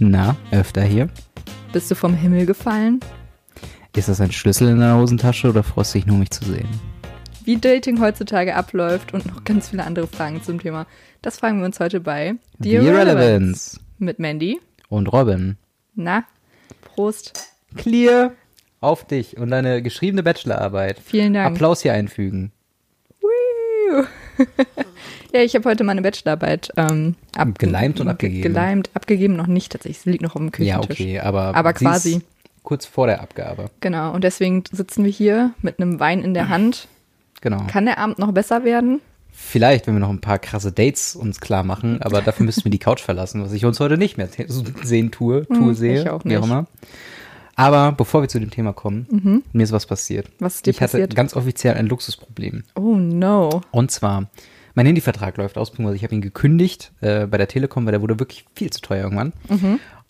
Na, öfter hier. Bist du vom Himmel gefallen? Ist das ein Schlüssel in deiner Hosentasche oder freust du dich nur, mich zu sehen? Wie Dating heutzutage abläuft und noch ganz viele andere Fragen zum Thema. Das fragen wir uns heute bei The Irrelevance. mit Mandy. Und Robin. Na, Prost. Clear. Auf dich und deine geschriebene Bachelorarbeit. Vielen Dank. Applaus hier einfügen. Woo. Ja, ich habe heute meine Bachelorarbeit ähm, ab Geleimt und abgegeben. Geleimt, abgegeben noch nicht tatsächlich. Sie liegt noch auf dem Ja, Küchentisch. okay, aber. Aber quasi. Kurz vor der Abgabe. Genau, und deswegen sitzen wir hier mit einem Wein in der Hand. Genau. Kann der Abend noch besser werden? Vielleicht, wenn wir noch ein paar krasse Dates uns klar machen, aber dafür müssten wir die Couch verlassen, was ich uns heute nicht mehr sehen tue, tue, Hm, sehe, ich auch wie auch nicht. immer. Aber bevor wir zu dem Thema kommen, mir ist was passiert. Was ist dir ich passiert? hatte ganz offiziell ein Luxusproblem. Oh no. Und zwar, mein Handyvertrag läuft aus, ich habe ihn gekündigt äh, bei der Telekom, weil der wurde wirklich viel zu teuer irgendwann.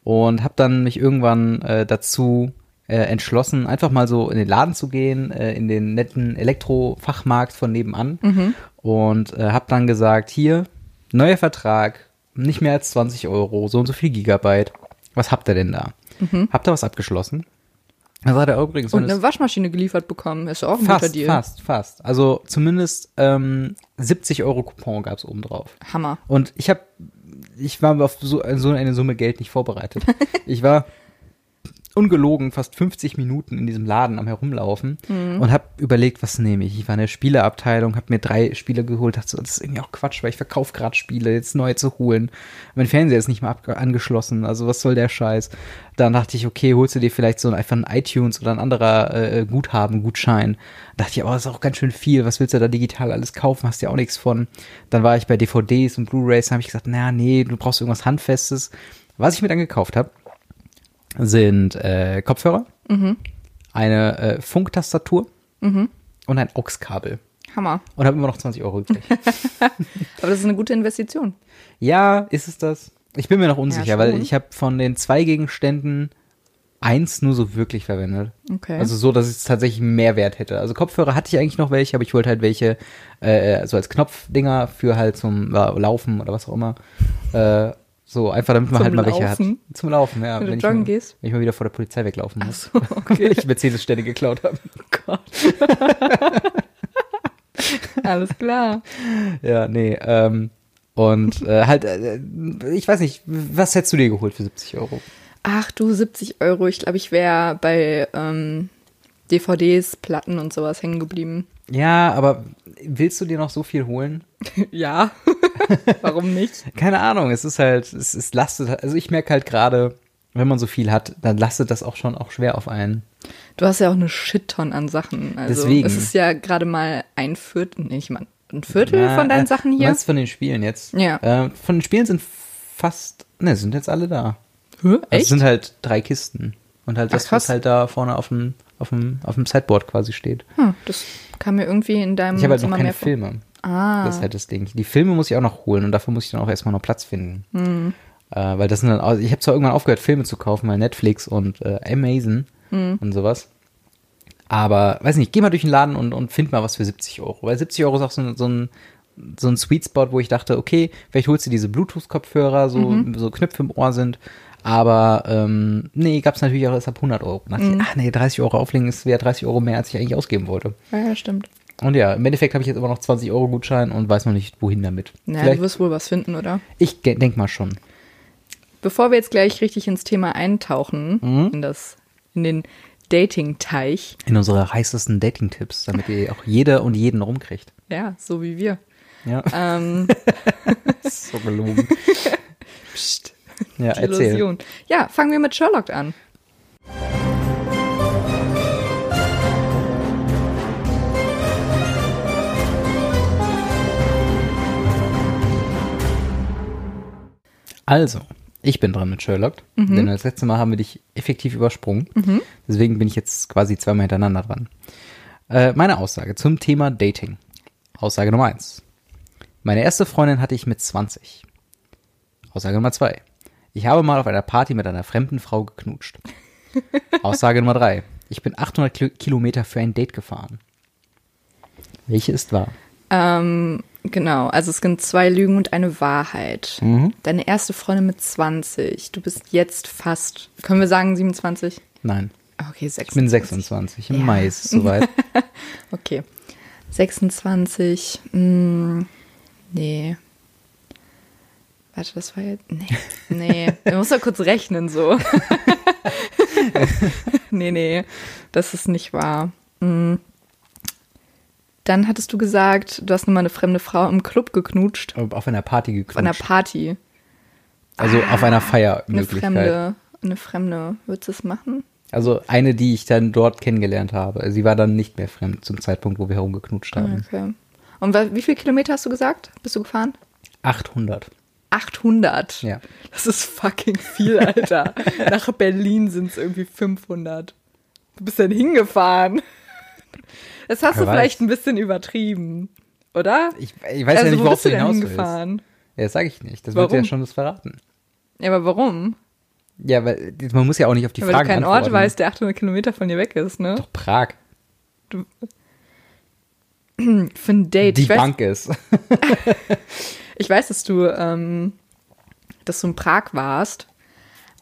Und habe dann mich irgendwann äh, dazu äh, entschlossen, einfach mal so in den Laden zu gehen, äh, in den netten Elektrofachmarkt von nebenan. Und äh, habe dann gesagt, hier, neuer Vertrag, nicht mehr als 20 Euro, so und so viel Gigabyte. Was habt ihr denn da? Habt ihr was abgeschlossen? Da sagt er übrigens, Und eine Waschmaschine geliefert bekommen. Ist auch ein guter Fast, Deal. fast, fast. Also zumindest ähm, 70 Euro Coupon gab's oben drauf. Hammer. Und ich habe, ich war auf so, so eine Summe Geld nicht vorbereitet. ich war ungelogen fast 50 Minuten in diesem Laden am herumlaufen und habe überlegt, was nehme ich. Ich war in der Spieleabteilung, habe mir drei Spiele geholt, dachte so, das ist irgendwie auch Quatsch, weil ich verkaufe gerade Spiele, jetzt neue zu holen. Mein Fernseher ist nicht mehr abge- angeschlossen, also was soll der Scheiß? Dann dachte ich, okay, holst du dir vielleicht so einfach ein iTunes oder ein anderer äh, Guthaben, Gutschein. dachte ich, aber das ist auch ganz schön viel, was willst du da digital alles kaufen, hast ja auch nichts von. Dann war ich bei DVDs und Blu-Rays, habe ich gesagt, naja, nee, du brauchst irgendwas Handfestes. Was ich mir dann gekauft habe, sind äh, Kopfhörer, eine äh, Funktastatur und ein AUX-Kabel. Hammer. Und habe immer noch 20 Euro übrig. Aber das ist eine gute Investition. ja, ist es das? Ich bin mir noch unsicher, Ja, weil ich habe von den zwei Gegenständen eins nur so wirklich verwendet. Okay. Also so, dass es tatsächlich einen Mehrwert hätte. Also Kopfhörer hatte ich eigentlich noch welche, aber ich wollte halt welche äh, so als Knopfdinger für halt zum äh, Laufen oder was auch immer. Äh, so einfach, damit man Zum halt mal welche hat. Laufen? Zum Laufen, ja. Wenn du ich joggen mal, gehst? Wenn ich mal wieder vor der Polizei weglaufen muss. Ach so, okay. Weil ich Mercedes-Stände geklaut habe. Gott. Alles klar. Ja, nee, ähm, und äh, halt, äh, ich weiß nicht, was hättest du dir geholt für 70 Euro? Ach du, 70 Euro. Ich glaube, ich wäre bei ähm, DVDs, Platten und sowas hängen geblieben. Ja, aber willst du dir noch so viel holen? ja. Warum nicht? Keine Ahnung, es ist halt, es, es lastet, also ich merke halt gerade, wenn man so viel hat, dann lastet das auch schon auch schwer auf einen. Du hast ja auch eine Shitton an Sachen. Also Deswegen. Es ist ja gerade mal ein Viertel, nee, ich meine, ein Viertel Na, von deinen äh, Sachen hier. meinst von den Spielen jetzt? Ja. Äh, von den Spielen sind fast, ne, sind jetzt alle da. Hä? Also Es Echt? sind halt drei Kisten. Und halt Ach, das, was halt da vorne auf dem, auf dem, auf dem Sideboard quasi steht. Hm, das kam mir irgendwie in deinem Ich habe halt noch Zimmer keine. Filme. Ah. Das ist halt das Ding. Die Filme muss ich auch noch holen und dafür muss ich dann auch erstmal noch Platz finden. Hm. Äh, weil das sind dann, auch- ich habe zwar irgendwann aufgehört, Filme zu kaufen, weil Netflix und äh, Amazon Hm. und sowas. Aber, weiß nicht, geh mal durch den Laden und, und find mal was für 70 Euro. Weil 70 Euro ist auch so, ein- so ein so ein Sweet Spot, wo ich dachte, okay, vielleicht holst du diese Bluetooth-Kopfhörer, so, Mhm. so Knöpfe im Ohr sind. Aber ähm, nee, gab's natürlich auch erst ab 100 Euro. Und dachte Mhm. ich, ach nee, 30 Euro auflegen ist wäre 30 Euro mehr, als ich eigentlich ausgeben wollte. Ja, stimmt. Und ja, im Endeffekt habe ich jetzt immer noch 20 Euro Gutschein und weiß noch nicht, wohin damit. Na, Vielleicht, du wirst wohl was finden, oder? ich ge- denk mal schon. Bevor wir jetzt gleich richtig ins Thema eintauchen, Mhm. in das, in den Dating-Teich, In unsere heißesten Dating-Tipps, damit ihr auch jeder und jeden rumkriegt. ja, so wie wir, Ja, ähm, so gelogen. pst, Ja, die erzähl. Illusion. Ja, fangen wir mit Sherlock an. Also, ich bin dran mit Sherlock, denn das letzte Mal haben wir dich effektiv übersprungen. Deswegen bin ich jetzt quasi zweimal hintereinander dran. Äh, meine Aussage zum Thema Dating. Aussage Nummer eins. Meine erste Freundin hatte ich mit 20. Aussage Nummer zwei. Ich habe mal auf einer Party mit einer fremden Frau geknutscht. Aussage Nummer drei. Ich bin 800 Kil- Kilometer für ein Date gefahren. Welche ist wahr? Ähm, Genau, also es sind zwei Lügen und eine Wahrheit. Mhm. Deine erste Freundin mit 20. Du bist jetzt fast, können wir sagen 27? Nein. Okay, 26. Ich bin 26. Im Ja. Mai ist es soweit. Okay. 26. Mh, nee. Warte, das war jetzt. Nee. Nee. Ich muss doch kurz rechnen, so. nee, nee. Das ist nicht wahr. Mh. Dann hattest du gesagt, du hast nun mal eine fremde Frau im Club geknutscht. Auf einer Party Auf einer geknutscht. Party. Also auf einer Eine Feiermöglichkeit. fremde. Eine fremde. Würdest du es machen? Also eine, die ich dann dort kennengelernt habe. Sie war dann nicht mehr fremd zum Zeitpunkt, wo wir herumgeknutscht haben. Okay. Und wie viele Kilometer hast du gesagt? Bist du gefahren? 800. 800. Ja. Das ist fucking viel, Alter. Nach Berlin sind es irgendwie 500. Du bist dann hingefahren. Das hast Wer du vielleicht weiß. ein bisschen übertrieben, oder? Ich, ich weiß also, ja nicht, wo worauf bist du du denn hinaus willst. hingefahren? Ja, das sage ich nicht. Das wird Warum? ja schon das verraten. Ja, aber warum? Ja, weil man muss ja auch nicht auf die Weil Fragen du keinen Ort antworten. weißt, der 800 Kilometer von dir weg ist, ne? Doch Prag. Für ein Date. Die ich, weiß, Bank ist. ich weiß, dass du, ähm, dass du in Prag warst,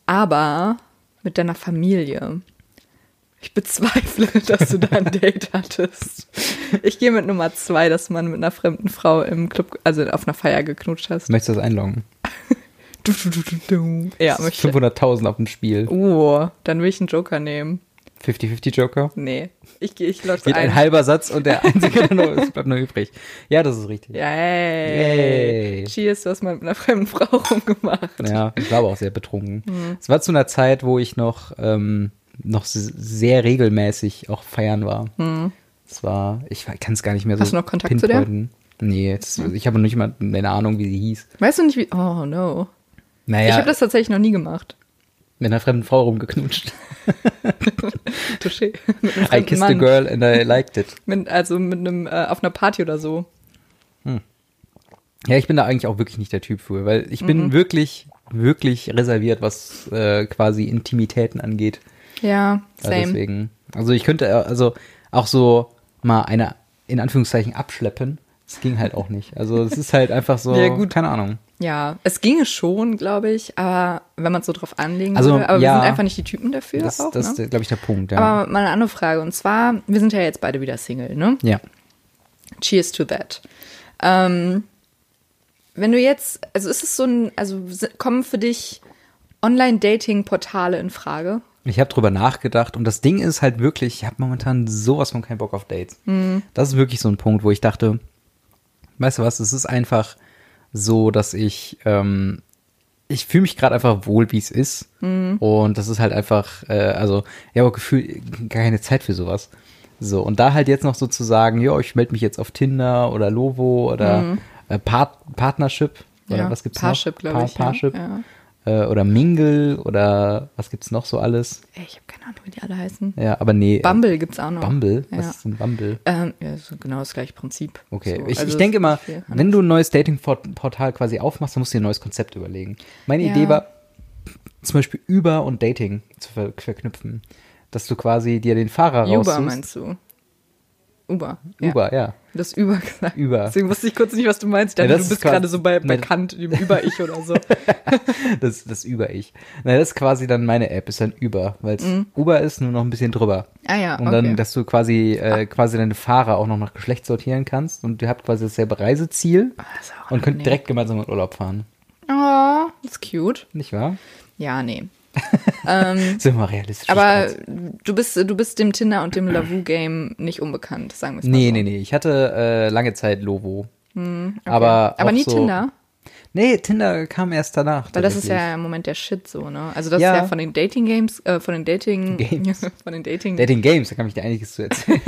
aber mit deiner Familie. Ich bezweifle, dass du da ein Date hattest. Ich gehe mit Nummer zwei, dass man mit einer fremden Frau im Club, also auf einer Feier geknutscht hast. Möchtest du das einloggen? Du, du, du, du, du. Ja, möchte. 500.000 auf dem Spiel. Oh, dann will ich einen Joker nehmen. 50-50 Joker. Nee, ich gehe, ich logge Geht ein ein. halber Satz und der einzige noch, es bleibt noch übrig. Ja, das ist richtig. Hey. Yay. Cheers, du hast mal mit einer fremden Frau rumgemacht. Ja, ich war aber auch sehr betrunken. Mhm. Es war zu einer Zeit, wo ich noch, ähm, noch sehr regelmäßig auch feiern war. Es war, ich kann es gar nicht mehr so. Hast du noch Kontakt zu der? pinpointen. Nee, das, ich habe noch nicht mal eine Ahnung, wie sie hieß. Weißt du nicht, wie. Oh, no. Naja, Ich habe das tatsächlich noch nie gemacht. mit einer fremden Frau rumgeknutscht. Touché. I kissed a Mann. girl and I liked it. Mit, also mit einem, äh, auf einer Party oder so. Ja, ich bin da eigentlich auch wirklich nicht der Typ für, weil ich Mhm. bin wirklich, wirklich reserviert, was äh, quasi Intimitäten angeht. Ja, Ja, same. deswegen. Also ich könnte also auch so mal eine in Anführungszeichen abschleppen. Das ging halt auch nicht. Also es ist halt einfach so, Ja, gut. keine Ahnung. Ja, es ginge schon, glaube ich, aber wenn man es so drauf anlegen Also, würde. Aber ja. wir sind einfach nicht die Typen dafür. Das, auch, das ne? ist, glaube ich, der Punkt, ja. Aber mal eine andere Frage. Und zwar, wir sind ja jetzt beide wieder Single, ne? ja. Cheers to that. Ähm, wenn du jetzt, also ist es so ein, also kommen für dich Online-Dating-Portale in Frage? Ich habe drüber nachgedacht und das Ding ist halt wirklich, ich habe momentan sowas von keinen Bock auf Dates. Mhm. Das ist wirklich so ein Punkt, wo ich dachte, weißt du was, es ist einfach so, dass ich, ähm, ich fühle mich gerade einfach wohl, wie es ist. Mhm. Und das ist halt einfach, äh, also, ich habe auch Gefühl, gar keine Zeit für sowas. So, und da halt jetzt noch so zu sagen, ja, ich melde mich jetzt auf Tinder oder Lovo oder äh, Part Partnership oder Mhm. Ja, was gibt's Parship, noch? glaube ich. Parship. Ja. Äh, oder Mingle oder was gibt's noch so alles? Ey, ich habe keine Ahnung, wie die alle heißen. Ja, aber nee. Bumble gibt's auch noch. Bumble? Was Ja. ist denn Bumble? Ähm, ja, so genau das gleiche Prinzip. Okay, So, ich, also ich denke immer, wenn du ein neues Dating-Portal quasi aufmachst, dann musst du dir ein neues Konzept überlegen. Meine Ja. Idee war, zum Beispiel Uber und Dating zu ver verknüpfen. Dass du quasi dir den Fahrer Uber raussuchst. meinst du? Uber. Ja. Uber, ja. Das Uber gesagt. Uber. Deswegen wusste ich kurz nicht, was du meinst. Ich Ja, dachte, das du ist bist gerade so bei, Nee. bekannt im Über-Ich oder so. Das, das Über-Ich. Na, das ist quasi dann meine App, ist dann Uber, weil es Uber ist nur noch ein bisschen drüber. Ah ja, Und okay. dann, dass du quasi, äh, quasi deine Fahrer auch noch nach Geschlecht sortieren kannst und ihr habt quasi dasselbe Reiseziel Ah, das und könnt angenehm. direkt gemeinsam in Urlaub fahren. Oh, das ist cute. Nicht wahr? Ja, nee. ähm, Sind wir realistisch. aber du bist, du bist dem Tinder und dem Lavu-Game nicht unbekannt, sagen wir es mal Nee, so. nee, nee. Ich hatte äh, lange Zeit Lovo. Okay. Aber, aber nie so, Tinder, Nee, Tinder kam erst danach. weil das ist ja im Moment der Shit so, ne? Also das Ja. ist ja von den Dating Games, äh, von den Dating Games. von den Dating Dating Games, da kann ich dir einiges zu erzählen.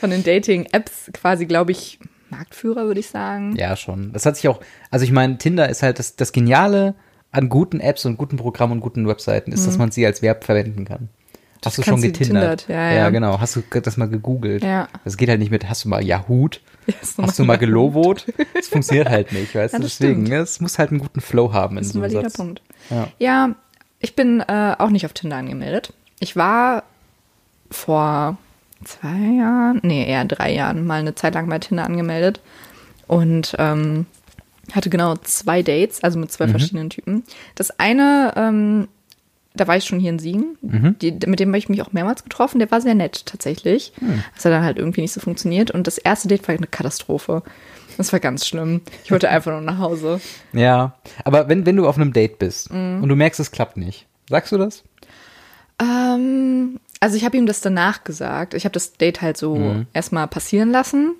von den Dating Apps quasi, glaube ich, Marktführer würde ich sagen. ja, schon. Das hat sich auch, also ich meine, Tinder ist halt das, das Geniale an guten Apps und guten Programmen und guten Webseiten ist, dass man sie als Verb verwenden kann. Hast du Mhm. schon getindert? getindert, ja, ja. genau. Hast du das mal gegoogelt? Ja. Das geht halt nicht mit, hast du mal Yahoo? Hast du Hast du mal gelowot? Das funktioniert halt nicht, weißt Ja, du? Deswegen, stimmt. ne, es muss halt einen guten Flow haben in Das ist so ein einem valider Satz. Punkt. Ja. Ja, ich bin äh, auch nicht auf Tinder angemeldet. Ich war vor zwei Jahren, nee, eher drei Jahren mal eine Zeit lang bei Tinder angemeldet. Und ähm, hatte genau zwei Dates, also mit zwei verschiedenen Typen. Das eine, ähm, da war ich schon hier in Siegen. Die, mit dem habe ich mich auch mehrmals getroffen. Der war sehr nett tatsächlich. Das hat dann halt irgendwie nicht so funktioniert. Und das erste Date war eine Katastrophe. Das war ganz schlimm. Ich wollte einfach nur nach Hause. Ja, aber wenn, wenn du auf einem Date bist Mhm. und du merkst, es klappt nicht, sagst du das? Ähm, also ich habe ihm das danach gesagt. Ich habe das Date halt so erstmal passieren lassen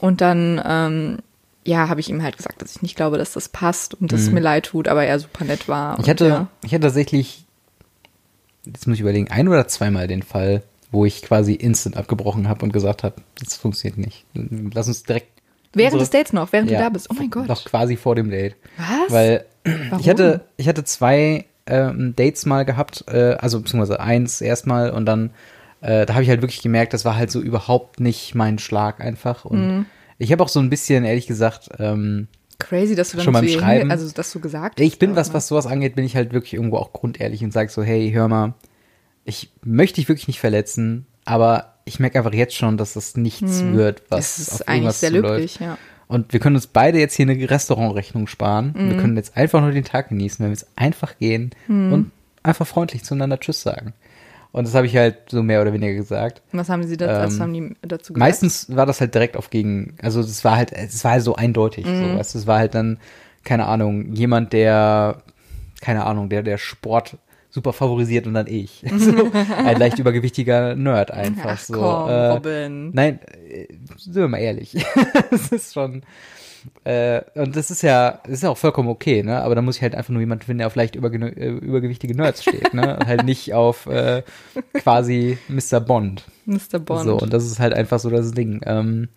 und dann ähm, ja, habe ich ihm halt gesagt, dass ich nicht glaube, dass das passt und dass es mir leid tut, aber er super nett war. Ich hatte, ja. ich hatte tatsächlich, jetzt muss ich überlegen, ein oder zweimal den Fall, wo ich quasi instant abgebrochen habe und gesagt habe, das funktioniert nicht. Lass uns direkt. während des Dates noch, während Ja, du da bist. Oh mein Gott. Doch quasi vor dem Date. Was? Weil Warum? ich hatte, ich hatte zwei ähm, Dates mal gehabt, äh, also beziehungsweise eins erstmal und dann, äh, da habe ich halt wirklich gemerkt, das war halt so überhaupt nicht mein Schlag einfach. Und Mhm. Ich habe auch so ein bisschen, ehrlich gesagt, ähm, Crazy, dass du dann Schon beim Schreiben. also dass du gesagt ich hast, bin auch, was, was sowas angeht, bin ich halt wirklich irgendwo auch grundehrlich und sage so, hey, hör mal, ich möchte dich wirklich nicht verletzen, aber ich merke einfach jetzt schon, dass das nichts wird, was Es ist auf eigentlich sehr löblich, ja. Und wir können uns beide jetzt hier eine Restaurantrechnung sparen. Mhm. Wir können jetzt einfach nur den Tag genießen, wenn wir jetzt einfach gehen Mhm. und einfach freundlich zueinander Tschüss sagen. Und das habe ich halt so mehr oder weniger gesagt. Was haben sie da, was Ähm, haben die dazu gesagt? Meistens war das halt direkt auf gegen, also es war halt, es war halt so eindeutig. Mhm. So, weißt, es war halt dann, keine Ahnung, jemand, der, keine Ahnung, der, der Sport super favorisiert und dann ich. so, ein leicht übergewichtiger Nerd einfach. Ach so. komm, äh, Robin. Nein, äh, sind wir mal ehrlich. das ist schon. Äh, und das ist ja, das ist ja auch vollkommen okay, ne? Aber da muss ich halt einfach nur jemanden finden, der auf leicht überge äh, übergewichtige Nerds steht, ne? Und halt nicht auf äh, quasi Mr. Bond. Mr. Bond. So, und das ist halt einfach so das Ding. Ähm,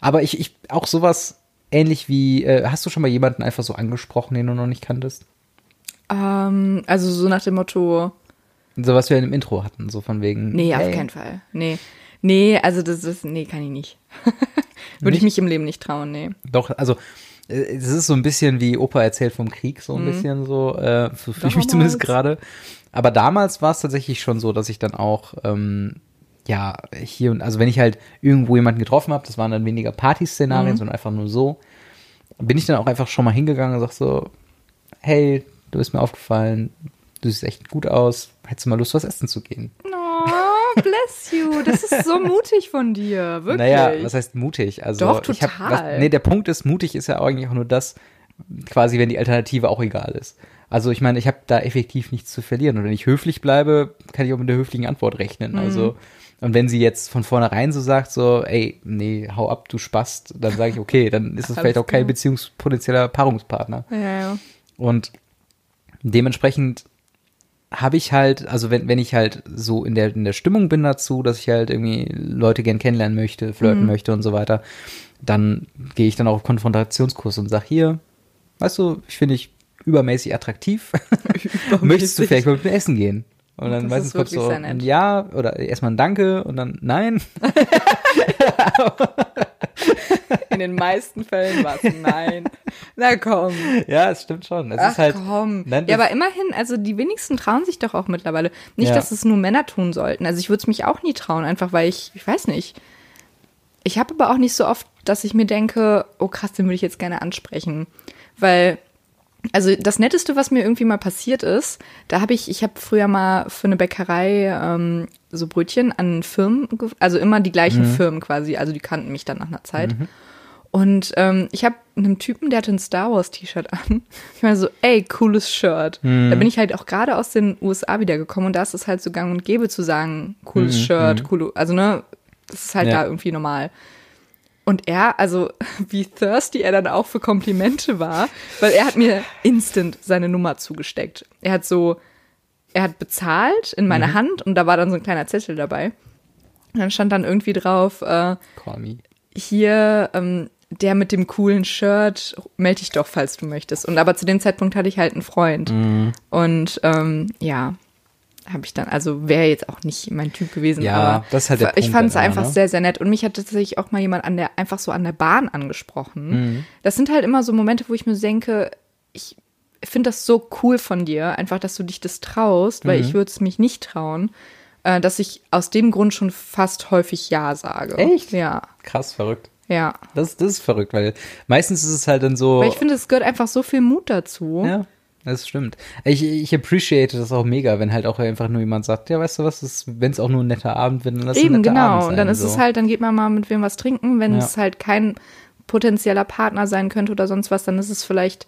aber ich, ich, auch sowas ähnlich wie, äh, hast du schon mal jemanden einfach so angesprochen, den du noch nicht kanntest? ähm, also so nach dem Motto, So was wir in dem Intro hatten, so von wegen. nee, hey, auf keinen Fall. Nee. Nee, also das ist, nee, kann ich nicht. Würde ich mich im Leben nicht trauen, nee. Doch, also äh, es ist so ein bisschen wie Opa erzählt vom Krieg, so ein bisschen so, äh, so fühle ich mich zumindest gerade. Aber damals war es tatsächlich schon so, dass ich dann auch, ähm, ja, hier und, also wenn ich halt irgendwo jemanden getroffen habe, das waren dann weniger Partyszenarien, sondern einfach nur so, bin ich dann auch einfach schon mal hingegangen und sag so, hey, du bist mir aufgefallen, du siehst echt gut aus, hättest du mal Lust, was essen zu gehen? Oh, bless you. Das ist so mutig von dir. Wirklich. Naja, was heißt mutig? Also Doch, Ich hab, total. was, nee, der Punkt ist, mutig ist ja eigentlich auch nur das, quasi, wenn die Alternative auch egal ist. Also ich meine, ich habe da effektiv nichts zu verlieren. Und wenn ich höflich bleibe, kann ich auch mit der höflichen Antwort rechnen. Mhm. Also, und wenn sie jetzt von vornherein so sagt, so, ey, nee, hau ab, du Spast, dann sage ich, okay, dann ist es vielleicht auch kein beziehungspotenzieller Paarungspartner. ja, ja. Und dementsprechend habe ich halt, also wenn, wenn ich halt so in der, in der Stimmung bin dazu, dass ich halt irgendwie Leute gern kennenlernen möchte, flirten möchte und so weiter, dann gehe ich dann auch auf Konfrontationskurs und sag hier, weißt du, ich finde dich übermäßig attraktiv. Möchtest du vielleicht mal mit mir essen gehen? Und dann Das meistens ist kommt so ein Ja oder erstmal ein Danke und dann Nein. In den meisten Fällen war es nein. Na komm. ja, es stimmt schon. Es Ach ist halt, komm. Nein, ja, aber immerhin, also die wenigsten trauen sich doch auch mittlerweile. Nicht, Ja. dass es nur Männer tun sollten. Also ich würde es mich auch nie trauen, einfach weil ich, ich weiß nicht. Ich habe aber auch nicht so oft, dass ich mir denke, oh krass, den würde ich jetzt gerne ansprechen. Weil, also das Netteste, was mir irgendwie mal passiert ist, da habe ich, ich habe früher mal für eine Bäckerei ähm, so Brötchen an Firmen, also immer die gleichen Firmen quasi, also die kannten mich dann nach einer Zeit. Und ähm, ich habe einem Typen, der hatte ein Star Wars T-Shirt an. Ich meine so, ey, cooles Shirt. Da bin ich halt auch gerade aus den USA wiedergekommen und da ist es halt so gang und gäbe zu sagen, cooles Shirt, coole, also ne, das ist halt Ja. da irgendwie normal. Und er, also wie thirsty er dann auch für Komplimente war, weil er hat mir instant seine Nummer zugesteckt. Er hat so, er hat bezahlt in meine Hand und da war dann so ein kleiner Zettel dabei. Und dann stand dann irgendwie drauf, äh, hier, ähm, der mit dem coolen Shirt, melde dich doch, falls du möchtest. Und aber zu dem Zeitpunkt hatte ich halt einen Freund. Mhm. Und ähm, ja, habe ich dann, also wäre jetzt auch nicht mein Typ gewesen, Ja, aber das ist halt der ich fand es einfach ne? sehr, sehr nett. Und mich hat tatsächlich auch mal jemand an der, einfach so an der Bahn angesprochen. Mhm. Das sind halt immer so Momente, wo ich mir denke, ich finde das so cool von dir, einfach, dass du dich das traust, Mhm. weil ich würde es mich nicht trauen, äh, dass ich aus dem Grund schon fast häufig Ja sage. Echt? Ja. Krass, verrückt. Ja. Das, das ist verrückt, weil meistens ist es halt dann so. Weil ich finde, es gehört einfach so viel Mut dazu. Ja, das stimmt. Ich, ich appreciate das auch mega, wenn halt auch einfach nur jemand sagt, ja, weißt du was, wenn es auch nur ein netter Abend wird, dann lass es ein Eben, netter genau. Abend sein, und dann ist so. es halt, dann geht man mal mit wem was trinken. Wenn Ja. es halt kein potenzieller Partner sein könnte oder sonst was, dann ist es vielleicht,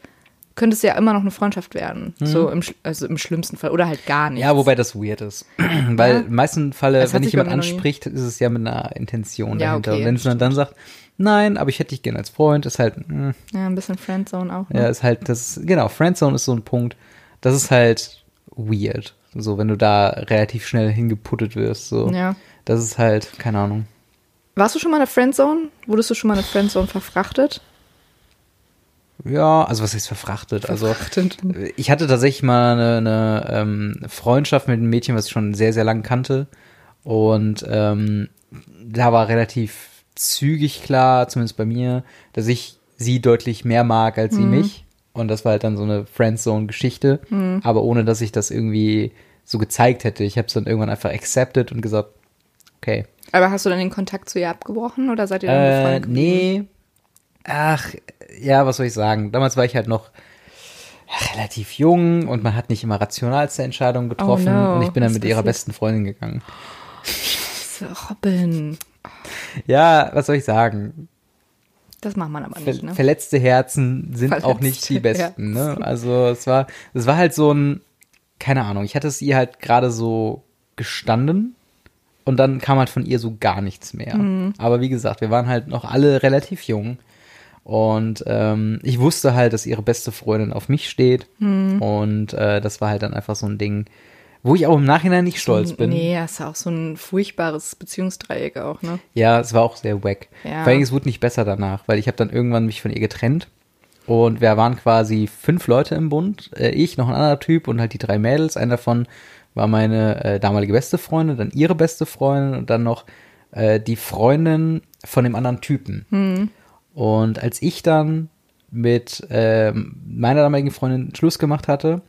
könnte es ja immer noch eine Freundschaft werden. So im, also im schlimmsten Fall. Oder halt gar nicht. Mhm. Ja, wobei das weird ist. Weil Ja. im meisten Falle, wenn dich bei jemand anspricht, ist es ja mit einer Intention Ja, dahinter. okay, Und wenn es dann, sagt, nein, aber ich hätte dich gerne als Freund, ist halt, mh, Ja, ein bisschen Friendzone auch. Ne? ja, ist halt, das, genau, Friendzone ist so ein Punkt, das ist halt weird. So, wenn du da relativ schnell hingeputtet wirst, so. ja. Das ist halt, keine Ahnung. Warst du schon mal in der Friendzone? Wurdest du schon mal in der Friendzone verfrachtet? Ja, also was heißt verfrachtet? Also, Verfrachtet. ich hatte tatsächlich mal eine, eine ähm, Freundschaft mit einem Mädchen, was ich schon sehr, sehr lang kannte. Und ähm, da war relativ zügig klar, zumindest bei mir, dass ich sie deutlich mehr mag als sie mich. Und das war halt dann so eine Friendzone-Geschichte, aber ohne dass ich das irgendwie so gezeigt hätte. Ich habe es dann irgendwann einfach accepted und gesagt, okay. Aber hast du dann den Kontakt zu ihr abgebrochen oder seid ihr dann Äh, befreundet nee. Ach, ja, was soll ich sagen? Damals war ich halt noch relativ jung und man hat nicht immer rationalste Entscheidungen getroffen Oh no, und ich bin dann mit ihrer besten Freundin gegangen. Robin. Ja, was soll ich sagen? Das macht man aber nicht, ne? Verletzte Herzen sind auch Verletzte nicht die besten, ne? Also es war, es war halt so ein, keine Ahnung, ich hatte es ihr halt gerade so gestanden und dann kam halt von ihr so gar nichts mehr. Mhm. Aber wie gesagt, wir waren halt noch alle relativ jung und ähm, ich wusste halt, dass ihre beste Freundin auf mich steht Mhm. und äh, das war halt dann einfach so ein Ding, wo ich auch im Nachhinein nicht stolz bin. Nee, das ist auch so ein furchtbares Beziehungsdreieck auch, ne? Ja, es war auch sehr wack. Ja. Vor allem, es wurde nicht besser danach, weil ich habe dann irgendwann mich von ihr getrennt. Und wir waren quasi fünf Leute im Bund. Äh, ich, noch ein anderer Typ und halt die drei Mädels. Einer davon war meine äh, damalige beste Freundin, dann ihre beste Freundin und dann noch äh, die Freundin von dem anderen Typen. Hm. Und als ich dann mit ähm, meiner damaligen Freundin Schluss gemacht hatte,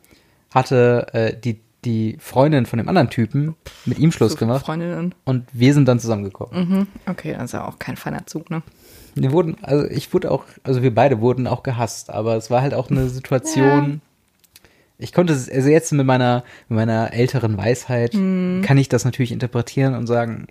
hatte äh, die, die Freundin von dem anderen Typen mit ihm Schluss So gemacht. Freundinnen. Und wir sind dann zusammengekommen. Mhm. Okay, ja auch kein feiner Zug, ne? Wir wurden, also ich wurde auch, also wir beide wurden auch gehasst, aber es war halt auch eine Situation. Ich konnte es, also jetzt mit meiner, mit meiner älteren Weisheit kann ich das natürlich interpretieren und sagen,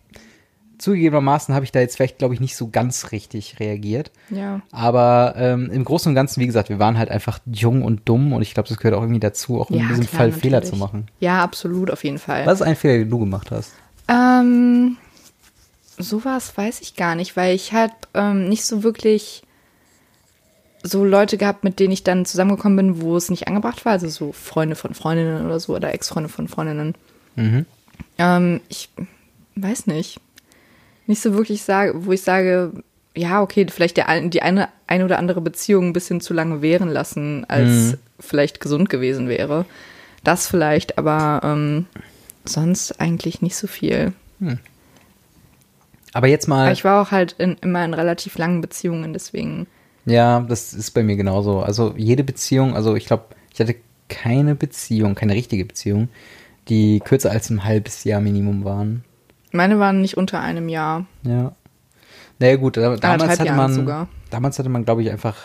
zugegebenermaßen habe ich da jetzt vielleicht, glaube ich, nicht so ganz richtig reagiert. Ja. Aber ähm, im Großen und Ganzen, wie gesagt, wir waren halt einfach jung und dumm und ich glaube, das gehört auch irgendwie dazu, auch in ja, diesem klar, Fall Fehler natürlich. zu machen. Ja, absolut, auf jeden Fall. Was ist ein Fehler, den du gemacht hast? Ähm, sowas weiß ich gar nicht, weil ich halt ähm, nicht so wirklich so Leute gehabt, mit denen ich dann zusammengekommen bin, wo es nicht angebracht war, also so Freunde von Freundinnen oder so oder Ex-Freunde von Freundinnen. Mhm. Ähm, ich weiß nicht. Nicht so wirklich sage, wo ich sage, ja, okay, vielleicht der, die eine, eine oder andere Beziehung ein bisschen zu lange währen lassen, als Mhm. vielleicht gesund gewesen wäre. Das vielleicht, aber ähm, sonst eigentlich nicht so viel. Aber jetzt mal. Aber ich war auch halt in, immer in relativ langen Beziehungen, deswegen. Ja, das ist bei mir genauso. Also jede Beziehung, also ich glaube, ich hatte keine Beziehung, keine richtige Beziehung, die kürzer als ein halbes Jahr Minimum waren. Meine waren nicht unter einem Jahr. Ja. Naja gut, da, damals hatte man, sogar. damals hatte man, glaube ich, einfach,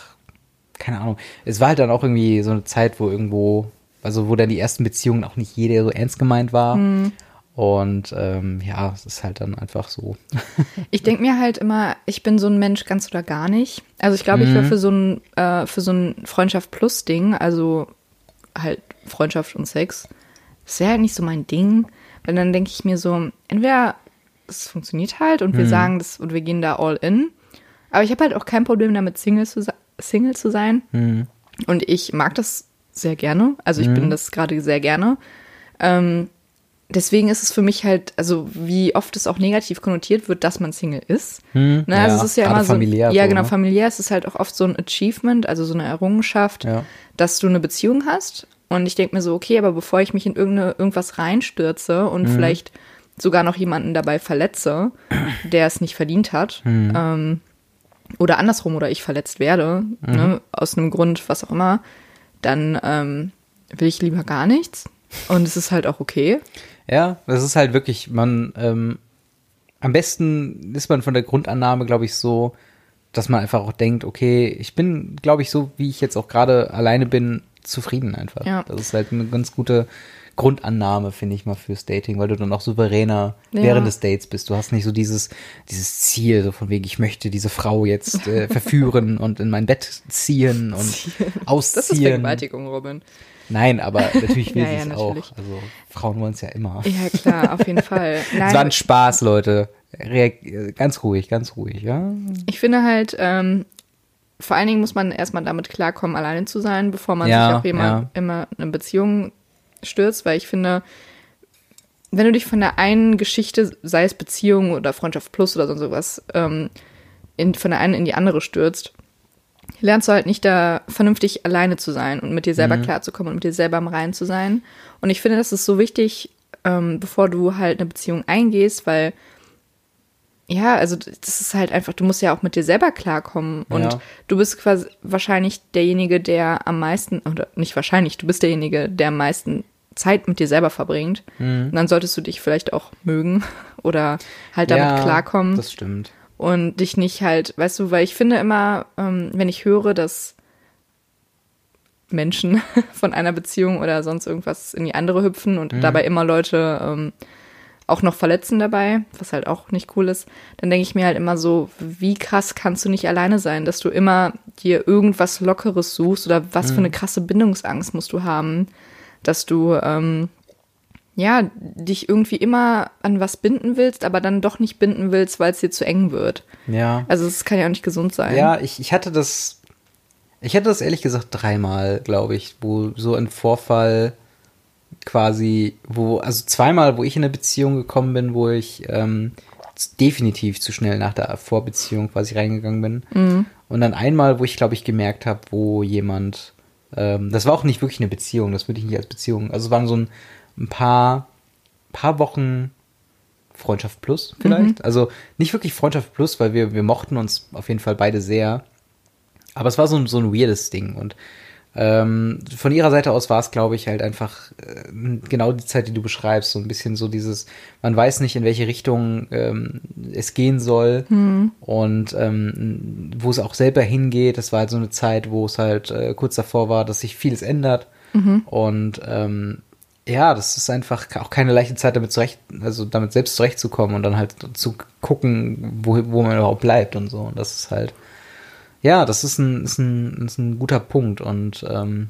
keine Ahnung. Es war halt dann auch irgendwie so eine Zeit, wo irgendwo, also wo dann die ersten Beziehungen auch nicht jede so ernst gemeint war. Hm. Und ähm, ja, es ist halt dann einfach so. Ich denke mir halt immer, ich bin so ein Mensch ganz oder gar nicht. Also ich glaube, ich wäre für so ein äh, für so ein Freundschaft plus Ding, also halt Freundschaft und Sex, das wäre halt nicht so mein Ding. Weil dann denke ich mir so, entweder es funktioniert halt und wir sagen das und wir gehen da all in. Aber ich habe halt auch kein Problem damit, Single zu, Single zu sein. Und ich mag das sehr gerne. Also ich bin das gerade sehr gerne. Ähm, deswegen ist es für mich halt, also wie oft es auch negativ konnotiert wird, dass man Single ist. ne, ja, also es ist ja immer so. familiär ja, so, genau, ne? familiär ist es halt auch oft so ein Achievement, also so eine Errungenschaft, Ja. dass du eine Beziehung hast. Und ich denke mir so, okay, aber bevor ich mich in irgendeine, irgendwas reinstürze und Mhm. vielleicht sogar noch jemanden dabei verletze, der es nicht verdient hat, Mhm. ähm, oder andersrum oder ich verletzt werde, Mhm. ne, aus einem Grund, was auch immer, dann ähm, will ich lieber gar nichts. Und es ist halt auch okay. Ja, das ist halt wirklich, man, ähm, am besten ist man von der Grundannahme, glaube ich, so, dass man einfach auch denkt, okay, ich bin, glaube ich, so wie ich jetzt auch gerade alleine bin, zufrieden einfach. Ja. Das ist halt eine ganz gute Grundannahme, finde ich mal, fürs Dating, weil du dann auch souveräner Ja. während des Dates bist. Du hast nicht so dieses, dieses Ziel, so von wegen, ich möchte diese Frau jetzt äh, verführen und in mein Bett ziehen und ausziehen. Das ist Vergewaltigung, Robin. Nein, aber natürlich will Ja, sie ja, es natürlich. auch. Also Frauen wollen es ja immer. Ja, klar, auf jeden Fall. Es war ein Spaß, Leute. Reak äh, ganz ruhig, ganz ruhig, ja. ich finde halt, ähm, vor allen Dingen muss man erstmal damit klarkommen, alleine zu sein, bevor man Ja, sich auch jemand, ja. immer in eine Beziehung stürzt, weil ich finde, wenn du dich von der einen Geschichte, sei es Beziehung oder Freundschaft plus oder sonst sowas, ähm, in, von der einen in die andere stürzt, lernst du halt nicht da vernünftig alleine zu sein und mit dir selber klarzukommen und mit dir selber im Reinen zu sein. Und ich finde, das ist so wichtig, ähm, bevor du halt eine Beziehung eingehst, weil ja, also das ist halt einfach, du musst ja auch mit dir selber klarkommen. Und Ja. du bist quasi wahrscheinlich derjenige, der am meisten, oder nicht wahrscheinlich, du bist derjenige, der am meisten Zeit mit dir selber verbringt. Und dann solltest du dich vielleicht auch mögen oder halt damit ja, klarkommen Das stimmt. und dich nicht halt, weißt du, weil ich finde immer, ähm, wenn ich höre, dass Menschen von einer Beziehung oder sonst irgendwas in die andere hüpfen und dabei immer Leute ähm, auch noch verletzen dabei, was halt auch nicht cool ist, dann denke ich mir halt immer so, wie krass kannst du nicht alleine sein, dass du immer dir irgendwas Lockeres suchst oder was für eine krasse Bindungsangst musst du haben, dass du ähm, ja dich irgendwie immer an was binden willst, aber dann doch nicht binden willst, weil es dir zu eng wird. Ja. Also es kann ja auch nicht gesund sein. Ja, ich, ich hatte das, ich hatte das ehrlich gesagt dreimal, glaube ich, wo so ein Vorfall quasi, wo, also zweimal, wo ich in eine Beziehung gekommen bin, wo ich ähm, definitiv zu schnell nach der Vorbeziehung quasi reingegangen bin. Mhm. Und dann einmal, wo ich, glaube ich, gemerkt habe, wo jemand, ähm, das war auch nicht wirklich eine Beziehung, das würde ich nicht als Beziehung, also es waren so ein, ein paar, paar Wochen Freundschaft plus vielleicht. Also nicht wirklich Freundschaft plus, weil wir, wir mochten uns auf jeden Fall beide sehr. Aber es war so ein, so ein weirdes Ding. Und ähm, von ihrer Seite aus war es, glaube ich, halt einfach äh, genau die Zeit, die du beschreibst. So ein bisschen so dieses, man weiß nicht, in welche Richtung ähm, es gehen soll. Und ähm, wo es auch selber hingeht. Das war halt so eine Zeit, wo es halt äh, kurz davor war, dass sich vieles ändert. Und ähm, ja, das ist einfach auch keine leichte Zeit, damit zurecht, also damit selbst zurechtzukommen und dann halt zu gucken, wo, wo man überhaupt bleibt und so. Und das ist halt, ja, das ist ein, ist ein, ist ein guter Punkt. Und ähm,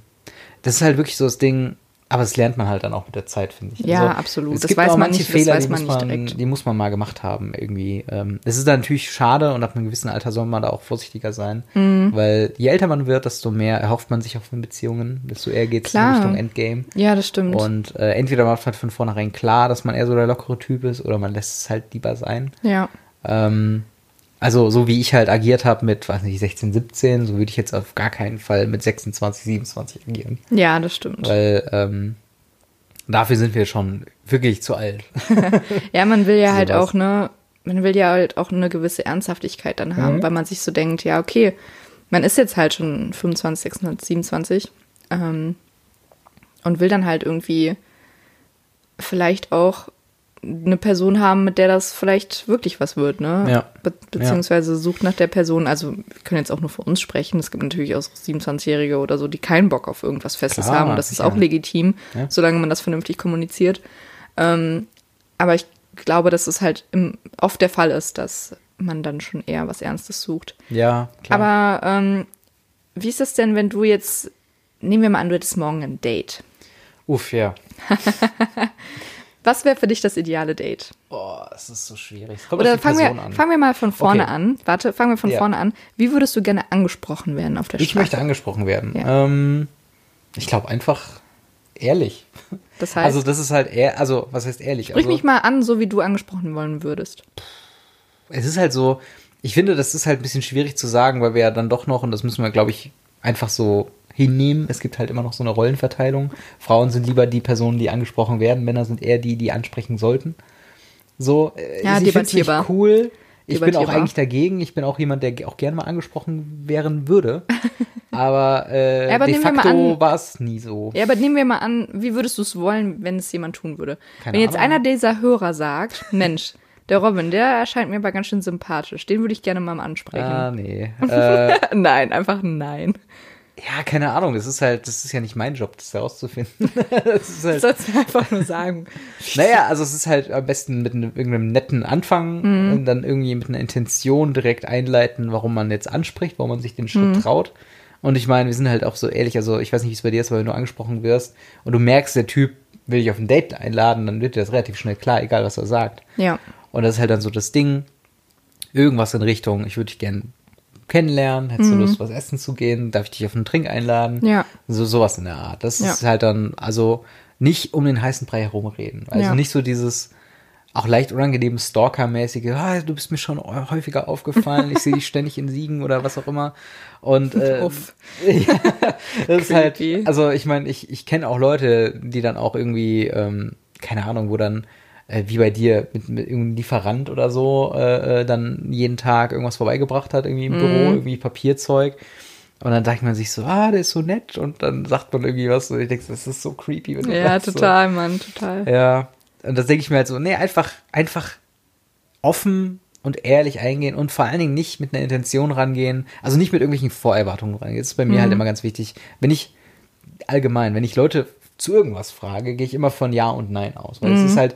das ist halt wirklich so das Ding, aber das lernt man halt dann auch mit der Zeit, finde ich. Ja, also, absolut. Es Das gibt weiß auch man manche nicht- das Fehler, weiß die, man muss nicht man, direkt. die muss man mal gemacht haben irgendwie. Ähm, es ist dann natürlich schade und ab einem gewissen Alter soll man da auch vorsichtiger sein, Mhm. weil je älter man wird, desto mehr erhofft man sich auch von Beziehungen, desto eher geht es in. Richtung Endgame. Ja, das stimmt. Und äh, entweder macht man von vornherein klar, dass man eher so der lockere Typ ist, oder man lässt es halt lieber sein. ja. Ähm, also so wie ich halt agiert habe mit, weiß nicht, 16, 17, so würde ich jetzt auf gar keinen Fall mit 26, 27 agieren. ja, das stimmt. Weil ähm, dafür sind wir schon wirklich zu alt. Ja, man will ja halt Sowas. auch ne, man will ja halt auch eine gewisse Ernsthaftigkeit dann haben, Mhm. weil man sich so denkt, ja, okay, man ist jetzt halt schon 25, 26, 27 ähm, und will dann halt irgendwie vielleicht auch eine Person haben, mit der das vielleicht wirklich was wird, ne? Ja. Be beziehungsweise sucht nach der Person, also wir können jetzt auch nur für uns sprechen, es gibt natürlich auch 27-Jährige oder so, die keinen Bock auf irgendwas Festes Klar, haben und das ist sicher. auch legitim, Ja. solange man das vernünftig kommuniziert. Ähm, aber ich glaube, dass es halt im, oft der Fall ist, dass man dann schon eher was Ernstes sucht. Ja, klar. Aber ähm, wie ist das denn, wenn du jetzt, nehmen wir mal an, du hättest morgen ein Date. Uff, ja. Was wäre für dich das ideale Date? Oh, das ist so schwierig. Es kommt Oder fangen wir, an. fangen wir mal von vorne Okay. an. Warte, fangen wir von Ja. vorne an. Wie würdest du gerne angesprochen werden auf der ich Straße? möchte angesprochen werden. Ja. Ähm, ich glaube einfach ehrlich. Das heißt, Also das ist halt eher, also was heißt ehrlich? sprich also, mich mal an, so wie du angesprochen wollen würdest. es ist halt so, ich finde, das ist halt ein bisschen schwierig zu sagen, weil wir ja dann doch noch, und das müssen wir, glaube ich, einfach so hinnehmen. Es gibt halt immer noch so eine Rollenverteilung. Frauen sind lieber die Personen, die angesprochen werden, Männer sind eher die, die ansprechen sollten. So, äh, Ja, ich nicht cool. Ich bin auch eigentlich dagegen. Ich bin auch jemand, der auch gerne mal angesprochen werden würde. Aber, äh, Ja, aber de facto war es nie so. Ja, aber nehmen wir mal an, wie würdest du es wollen, wenn es jemand tun würde? Keine wenn jetzt Ahnung. einer dieser Hörer sagt, Mensch, Der Robin, der erscheint mir aber ganz schön sympathisch. Den würde ich gerne mal ansprechen. Ah, nee. Äh, nein, einfach nein. Ja, keine Ahnung. Das ist halt, das ist ja nicht mein Job, das herauszufinden. das ist halt, Sollst du einfach nur sagen. naja, also es ist halt am besten mit einem, irgendeinem netten Anfang Mhm. und dann irgendwie mit einer Intention direkt einleiten, warum man jetzt anspricht, warum man sich den Schritt Mhm. traut. Und ich meine, wir sind halt auch so ehrlich, also ich weiß nicht, wie es bei dir ist, aber wenn du angesprochen wirst und du merkst, der Typ will dich auf ein Date einladen, dann wird dir das relativ schnell klar, egal was er sagt. Ja. Und das ist halt dann so das Ding, irgendwas in Richtung, ich würde dich gern kennenlernen, hättest du Lust, was essen zu gehen, darf ich dich auf einen Trink einladen? Mhm. Ja. So sowas in der Art. Das Ja. ist halt dann, also nicht um den heißen Brei herumreden. Also Ja. nicht so dieses auch leicht unangenehm Stalker-mäßige, ah, du bist mir schon häufiger aufgefallen, ich sehe dich ständig in Siegen oder was auch immer. Und äh, Uff. ja, das ist halt, also ich meine, ich, ich kenne auch Leute, die dann auch irgendwie, ähm, keine Ahnung, wo dann, äh, wie bei dir, mit, mit irgendeinem Lieferant oder so, äh, äh, dann jeden Tag irgendwas vorbeigebracht hat, irgendwie im Mhm. Büro, irgendwie Papierzeug. Und dann sagt man sich so, ah, der ist so nett. Und dann sagt man irgendwie was und ich denke, das ist so creepy. Wenn du Ja, das so- total, Mann, total. ja, und das denke ich mir halt so, nee, einfach, einfach offen und ehrlich eingehen und vor allen Dingen nicht mit einer Intention rangehen, also nicht mit irgendwelchen Vorerwartungen rangehen. Das ist bei mir halt immer ganz wichtig. Wenn ich allgemein, wenn ich Leute zu irgendwas frage, gehe ich immer von Ja und Nein aus, weil es ist halt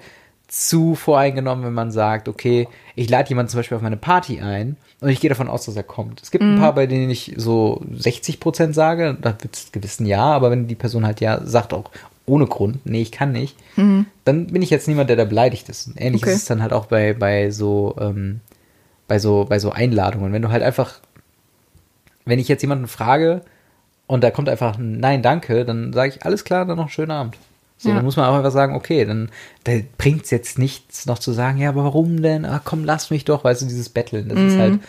zu voreingenommen, wenn man sagt, okay, ich lade jemanden zum Beispiel auf meine Party ein und ich gehe davon aus, dass er kommt. Es gibt ein paar, bei denen ich so 60 Prozent sage, da wird es gewissen Ja, aber wenn die Person halt ja sagt auch ohne Grund, nee, ich kann nicht, dann bin ich jetzt niemand, der da beleidigt ist. Und ähnlich Okay. ist es dann halt auch bei, bei so, ähm, bei so, bei so Einladungen. Wenn du halt einfach, wenn ich jetzt jemanden frage und da kommt einfach ein Nein, danke, dann sage ich, alles klar, dann noch einen schönen Abend. So, Ja. dann muss man auch einfach sagen, okay, dann da bringt es jetzt nichts, noch zu sagen, ja, aber warum denn? Ah, komm, lass mich doch, weißt du, dieses Betteln, das ist halt,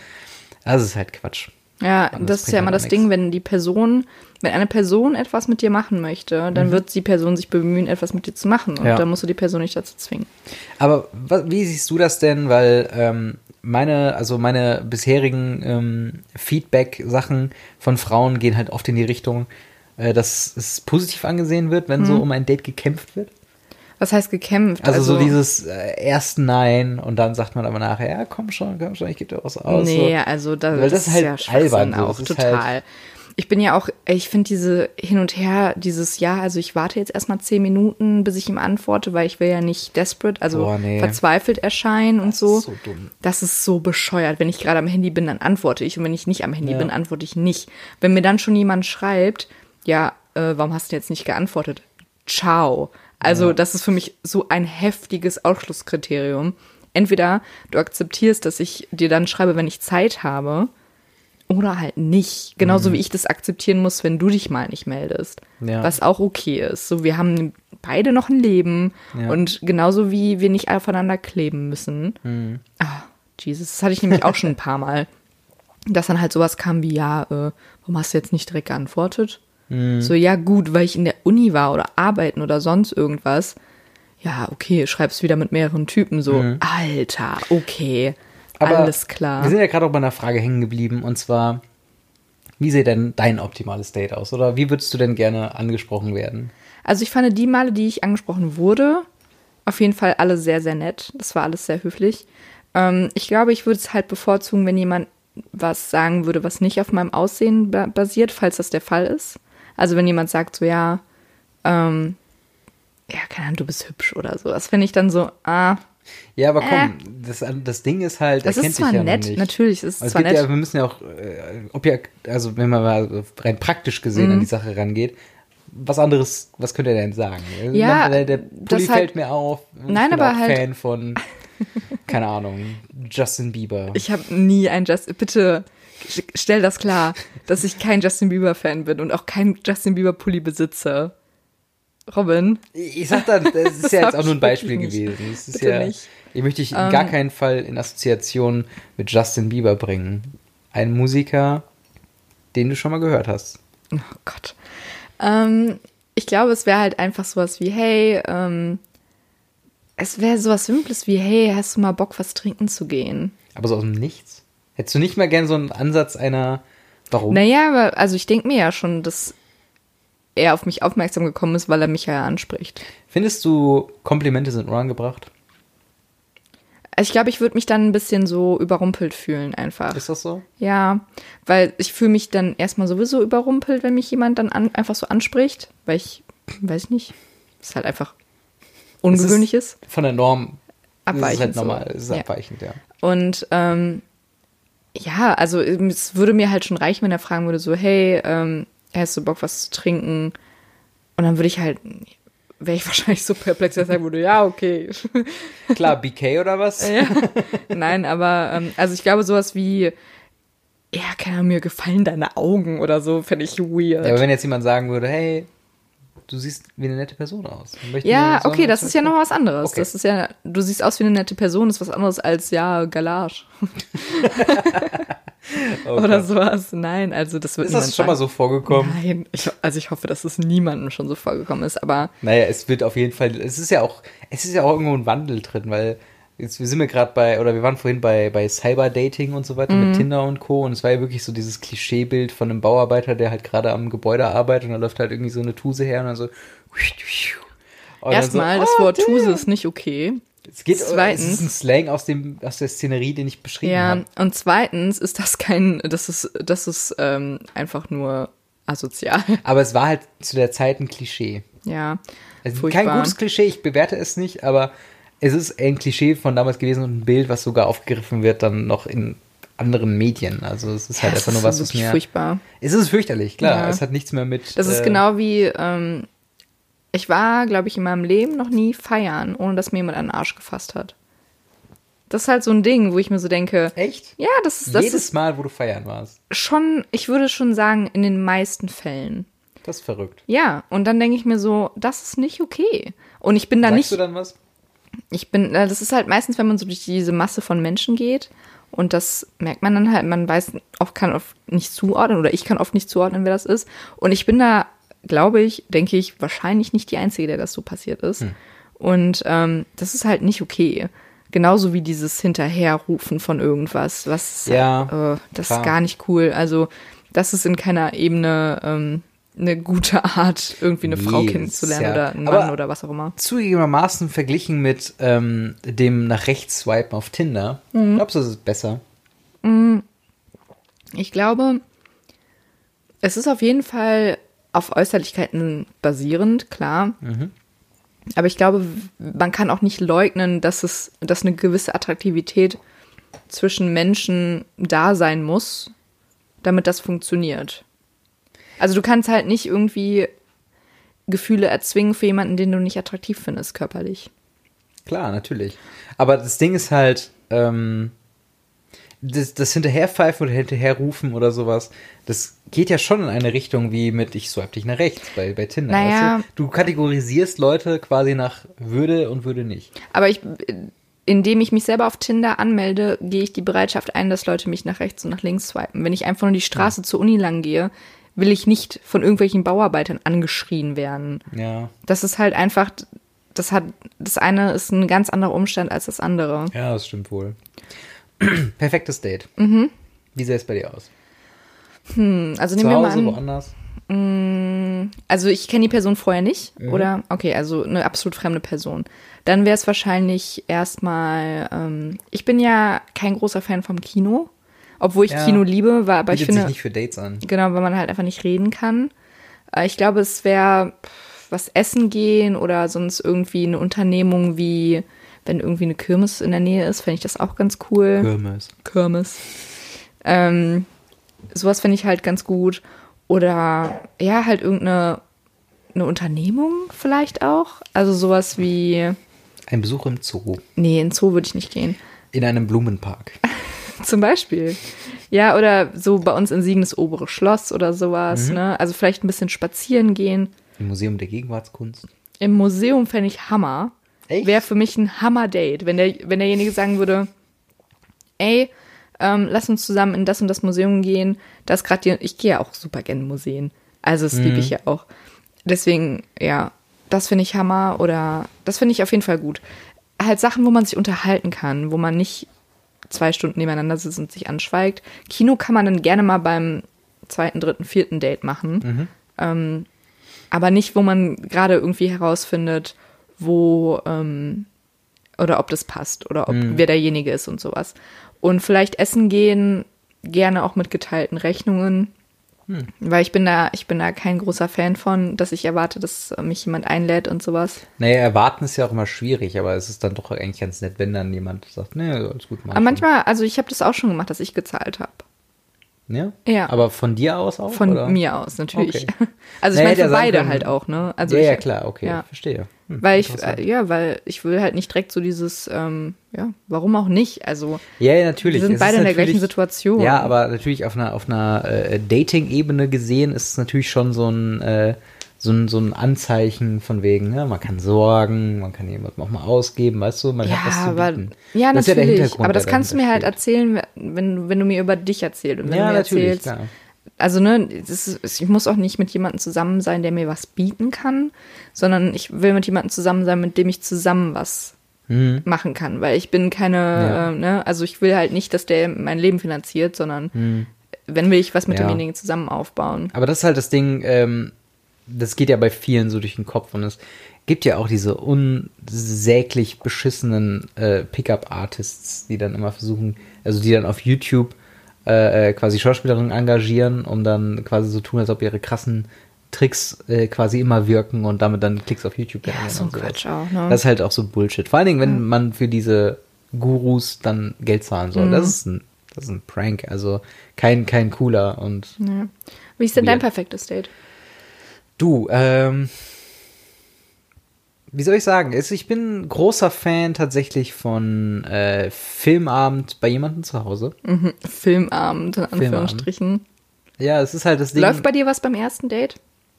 das ist halt Quatsch. Ja, das, das ist ja halt immer auch das nichts. Ding, wenn die Person, wenn eine Person etwas mit dir machen möchte, dann wird die Person sich bemühen, etwas mit dir zu machen. Und Ja. dann musst du die Person nicht dazu zwingen. Aber wie siehst du das denn? Weil ähm, meine, also meine bisherigen ähm, Feedback-Sachen von Frauen gehen halt oft in die Richtung, dass es positiv angesehen wird, wenn Mhm. so um ein Date gekämpft wird. Was heißt gekämpft? Also, so dieses äh, erst Nein und dann sagt man aber nachher, ja, komm schon, komm schon, ich gebe dir was aus. Nee, so. also da, Weil das, das ist halt ja albern, so. auch Das ist total. halt- ich bin ja auch, ich finde diese hin und her, dieses Ja, also ich warte jetzt erstmal zehn Minuten, bis ich ihm antworte, weil ich will ja nicht desperate, also Boah, nee. verzweifelt erscheinen und Das so. ist so dumm. Das ist so bescheuert. Wenn ich gerade am Handy bin, dann antworte ich. Und wenn ich nicht am Handy Ja. bin, antworte ich nicht. Wenn mir dann schon jemand schreibt, ja, äh, warum hast du jetzt nicht geantwortet? Ciao. Also, das ist für mich so ein heftiges Ausschlusskriterium. Entweder du akzeptierst, dass ich dir dann schreibe, wenn ich Zeit habe, oder halt nicht. Genauso wie ich das akzeptieren muss, wenn du dich mal nicht meldest. Ja. Was auch okay ist. So, wir haben beide noch ein Leben Ja. und genauso wie wir nicht aufeinander kleben müssen. Ah, Jesus, das hatte ich nämlich auch schon ein paar Mal. Dass dann halt sowas kam wie, ja, äh, warum hast du jetzt nicht direkt geantwortet? So, ja, gut, weil ich in der Uni war oder arbeiten oder sonst irgendwas. Ja, okay, schreibst wieder mit mehreren Typen so. Alter, okay. Aber alles klar. Wir sind ja gerade auch bei einer Frage hängen geblieben und zwar, wie sieht denn dein optimales Date aus? Oder wie würdest du denn gerne angesprochen werden? Also ich fand die Male, die ich angesprochen wurde, auf jeden Fall alle sehr, sehr nett. Das war alles sehr höflich. Ähm, ich glaube, ich würde es halt bevorzugen, wenn jemand was sagen würde, was nicht auf meinem Aussehen ba basiert, falls das der Fall ist. Also wenn jemand sagt so, ja, ähm, ja, keine Ahnung, du bist hübsch oder so. Das finde ich dann so, ah, Ja, aber komm, das, das Ding ist halt, das er ist kennt zwar dich ja nett, nicht. natürlich ist es Also es zwar nett. ja, wir müssen ja auch, äh, objekt, also wenn man mal rein praktisch gesehen Mhm. an die Sache rangeht, was anderes, was könnte er denn sagen? Ja, der, der Pulli halt- fällt mir auf. Ich Nein, bin aber auch halt- Fan von, keine Ahnung, Justin Bieber. Ich habe nie ein Justin. Bitte stell das klar, dass ich kein Justin Bieber Fan bin und auch kein Justin Bieber Pulli besitze. Robin, Ich sag dann, das ist Das ja jetzt auch nur ein Beispiel gewesen. Das ist Bitte ja, nicht. Ich möchte dich in Ähm. gar keinen Fall in Assoziation mit Justin Bieber bringen. Ein Musiker, den du schon mal gehört hast. oh Gott. Ähm, ich glaube, es wäre halt einfach sowas wie, hey, ähm, es wäre sowas Simples wie, hey, hast du mal Bock, was trinken zu gehen? Aber so aus dem Nichts. Hättest du nicht mal gern so einen Ansatz einer, warum? Naja, aber also ich denke mir ja schon, dass er auf mich aufmerksam gekommen ist, weil er mich ja anspricht. Findest du, Komplimente sind unangebracht? Also ich glaube, ich würde mich dann ein bisschen so überrumpelt fühlen einfach. Ist das so? Ja, weil ich fühle mich dann erstmal sowieso überrumpelt, wenn mich jemand dann an, einfach so anspricht, weil ich, weiß nicht, es halt einfach ungewöhnlich ist. Von der Norm ist Abweichend halt so. normal, es ist Ja. abweichend, ja. Und ähm, ja, also es würde mir halt schon reichen, wenn er fragen würde, so, hey, ähm, hast du Bock, was zu trinken? Und dann würde ich halt, wäre ich wahrscheinlich so perplex, dass ich sagen würde, ja, okay. Klar, BK oder was? ja. Nein, aber ähm, also ich glaube, sowas wie, ja, keine Ahnung, mir gefallen deine Augen oder so, fände ich weird. Ja, aber wenn jetzt jemand sagen würde, hey, du siehst wie eine nette Person aus. Ja, okay, das ist ja noch was anderes. Okay. Das ist ja, du siehst aus wie eine nette Person, ist was anderes als, ja, Galage. Oh Oder sowas. Nein, also das wird Ist das schon mal sagen. so vorgekommen? Nein, ich, also ich hoffe, dass es niemandem schon so vorgekommen ist, aber Naja, es wird auf jeden Fall, es ist ja auch, es ist ja auch irgendwo ein Wandel drin, weil jetzt wir sind wir gerade bei, oder wir waren vorhin bei, bei Cyberdating und so weiter Mhm. mit Tinder und Co. Und es war ja wirklich so dieses Klischeebild von einem Bauarbeiter, der halt gerade am Gebäude arbeitet und da läuft halt irgendwie so eine Tuse her und dann so. Und dann erstmal, so, das oh, Wort damn. Tuse ist nicht okay. Es geht, Zweitens- es ist ein Slang aus dem, aus der Szenerie, den ich beschrieben Ja, habe. und zweitens ist das kein, das ist, das ist ähm, einfach nur asozial. Aber es war halt zu der Zeit ein Klischee. Ja, Also furchtbar. kein gutes Klischee, ich bewerte es nicht, aber es ist ein Klischee von damals gewesen und ein Bild, was sogar aufgegriffen wird dann noch in anderen Medien. Also es ist Ja, halt es einfach nur was, was mir. furchtbar. Es ist fürchterlich, klar. Ja. Es hat nichts mehr mit. Das ist äh, genau wie, ähm, ich war, glaube ich, in meinem Leben noch nie feiern, ohne dass mir jemand an den Arsch gefasst hat. Das ist halt so ein Ding, wo ich mir so denke, Echt? ja, das ist, das Jedes ist Mal, wo du feiern warst. schon, ich würde schon sagen, in den meisten Fällen. Das ist verrückt. Ja, und dann denke ich mir so, das ist nicht okay. Und ich bin da Sagst nicht, du dann was? Ich bin, das ist halt meistens, wenn man so durch diese Masse von Menschen geht und das merkt man dann halt, man weiß oft, kann oft nicht zuordnen oder ich kann oft nicht zuordnen, wer das ist. Und ich bin da, glaube ich, denke ich, wahrscheinlich nicht die Einzige, der das so passiert ist. Hm. Und ähm, das ist halt nicht okay. Genauso wie dieses Hinterherrufen von irgendwas, was Ja, äh, das klar. ist gar nicht cool. Also, das ist in keiner Ebene ähm, eine gute Art, irgendwie eine Frau Nee, kennenzulernen ja- oder einen aber- Mann oder was auch immer. Zugegebenermaßen verglichen mit ähm, dem nach rechts swipen auf Tinder, Mhm. glaubst du, das ist besser? Ich glaube, es ist auf jeden Fall auf Äußerlichkeiten basierend, klar. Aber ich glaube, man kann auch nicht leugnen, dass es, dass eine gewisse Attraktivität zwischen Menschen da sein muss, damit das funktioniert. Also du kannst halt nicht irgendwie Gefühle erzwingen für jemanden, den du nicht attraktiv findest, körperlich. Klar, natürlich. Aber das Ding ist halt, ähm, das, das Hinterherpfeifen oder Hinterherrufen oder sowas, das geht ja schon in eine Richtung wie mit ich swipe dich nach rechts bei, bei Tinder. Naja. Weißt du? du kategorisierst Leute quasi nach Würde und Würde nicht. Aber ich, indem ich mich selber auf Tinder anmelde, gehe ich die Bereitschaft ein, dass Leute mich nach rechts und nach links swipen. Wenn ich einfach nur die Straße zur Uni lang gehe, will ich nicht von irgendwelchen Bauarbeitern angeschrien werden. Ja. Das ist halt einfach, das hat, das eine ist ein ganz anderer Umstand als das andere. Ja, das stimmt wohl. Perfektes Date. Mhm. Wie sähe es bei dir aus? Also Zu nehmen wir mal an, woanders? also ich kenne die Person vorher nicht, Mhm. oder? Okay, also eine absolut fremde Person. Dann wäre es wahrscheinlich erstmal, ähm, ich bin ja kein großer Fan vom Kino, obwohl ich Ja. Kino liebe, war, aber ich finde, sich nicht für Dates an. Genau, weil man halt einfach nicht reden kann. Äh, Ich glaube, es wäre was essen gehen oder sonst irgendwie eine Unternehmung wie, wenn irgendwie eine Kirmes in der Nähe ist, fände ich das auch ganz cool. Kirmes. Kirmes. Ähm, sowas finde ich halt ganz gut. Oder ja, halt irgendeine eine Unternehmung vielleicht auch. Also sowas wie, Ein Besuch im Zoo. nee, in Zoo würde ich nicht gehen. In einem Blumenpark. Zum Beispiel. Ja, oder so bei uns in Siegen das obere Schloss oder sowas. Mhm. Ne? Also vielleicht ein bisschen spazieren gehen. Im Museum der Gegenwartskunst. Im Museum fände ich Hammer. Wäre für mich ein Hammer-Date, wenn, der, wenn derjenige sagen würde, ey, ähm, lass uns zusammen in das und das Museum gehen. Das gerade ich gehe ja auch super gerne in Museen. Also das liebe ich ja auch. Deswegen, ja, das finde ich Hammer oder das finde ich auf jeden Fall gut. Halt Sachen, wo man sich unterhalten kann, wo man nicht zwei Stunden nebeneinander sitzt und sich anschweigt. Kino kann man dann gerne mal beim zweiten, dritten, vierten Date machen. Ähm, aber nicht, wo man gerade irgendwie herausfindet, wo, ähm, oder ob das passt oder ob wer derjenige ist und sowas. Und vielleicht essen gehen, gerne auch mit geteilten Rechnungen. Weil ich bin da, ich bin da kein großer Fan von, dass ich erwarte, dass mich jemand einlädt und sowas. Naja, erwarten ist ja auch immer schwierig, aber es ist dann doch eigentlich ganz nett, wenn dann jemand sagt, nee, alles gut, mach Aber schon. manchmal, also ich habe das auch schon gemacht, dass ich gezahlt habe. Ja? Ja. Aber von dir aus auch? Von oder? mir aus, natürlich. Okay. Also ich Naja, meine für beide können- halt auch, ne? Also ja, ich, ja, klar, okay, ja. verstehe. Hm, Weil ich, äh, ja, weil ich will halt nicht direkt so dieses, ähm, ja, warum auch nicht? Also Ja, ja, natürlich. wir sind Es beide in der gleichen Situation. Ja, aber natürlich auf einer, auf einer äh, Dating-Ebene gesehen ist es natürlich schon so ein, äh, so ein, so ein Anzeichen von wegen, ne? man kann sorgen, man kann jemandem auch mal ausgeben, weißt du, man hat was Ja, zu aber, bieten. ja, Das ja natürlich. Aber das kannst du mir halt erzählen, wenn, wenn du mir über dich erzählst. Und wenn Ja, du mir natürlich, erzählst, klar. Also ne, ist, ich muss auch nicht mit jemandem zusammen sein, der mir was bieten kann, sondern ich will mit jemandem zusammen sein, mit dem ich zusammen was Mhm. machen kann, weil ich bin keine, Ja. äh, ne, also ich will halt nicht, dass der mein Leben finanziert, sondern wenn will ich was mit Mhm. Ja. demjenigen zusammen aufbauen. Aber das ist halt das Ding, ähm, das geht ja bei vielen so durch den Kopf und es gibt ja auch diese unsäglich beschissenen äh, Pickup-Artists, die dann immer versuchen, also die dann auf YouTube äh, äh, quasi Schauspielerinnen engagieren, um dann quasi so tun, als ob ihre krassen Tricks äh, quasi immer wirken und damit dann Klicks auf YouTube Ja, generieren so ein. Quatsch auch, ne? Das ist halt auch so Bullshit. Vor allen Dingen, wenn man für diese Gurus dann Geld zahlen soll. Mhm. Das ist ein das ist ein Prank, also kein, kein cooler und Ja. Wie ist denn dein Weird. perfektes Date? Du, ähm, wie soll ich sagen? Ich bin großer Fan tatsächlich von äh, Filmabend bei jemandem zu Hause. Mhm. Filmabend, in Filmabend. Anführungsstrichen. Ja, es ist halt das Ding. Läuft bei dir was beim ersten Date?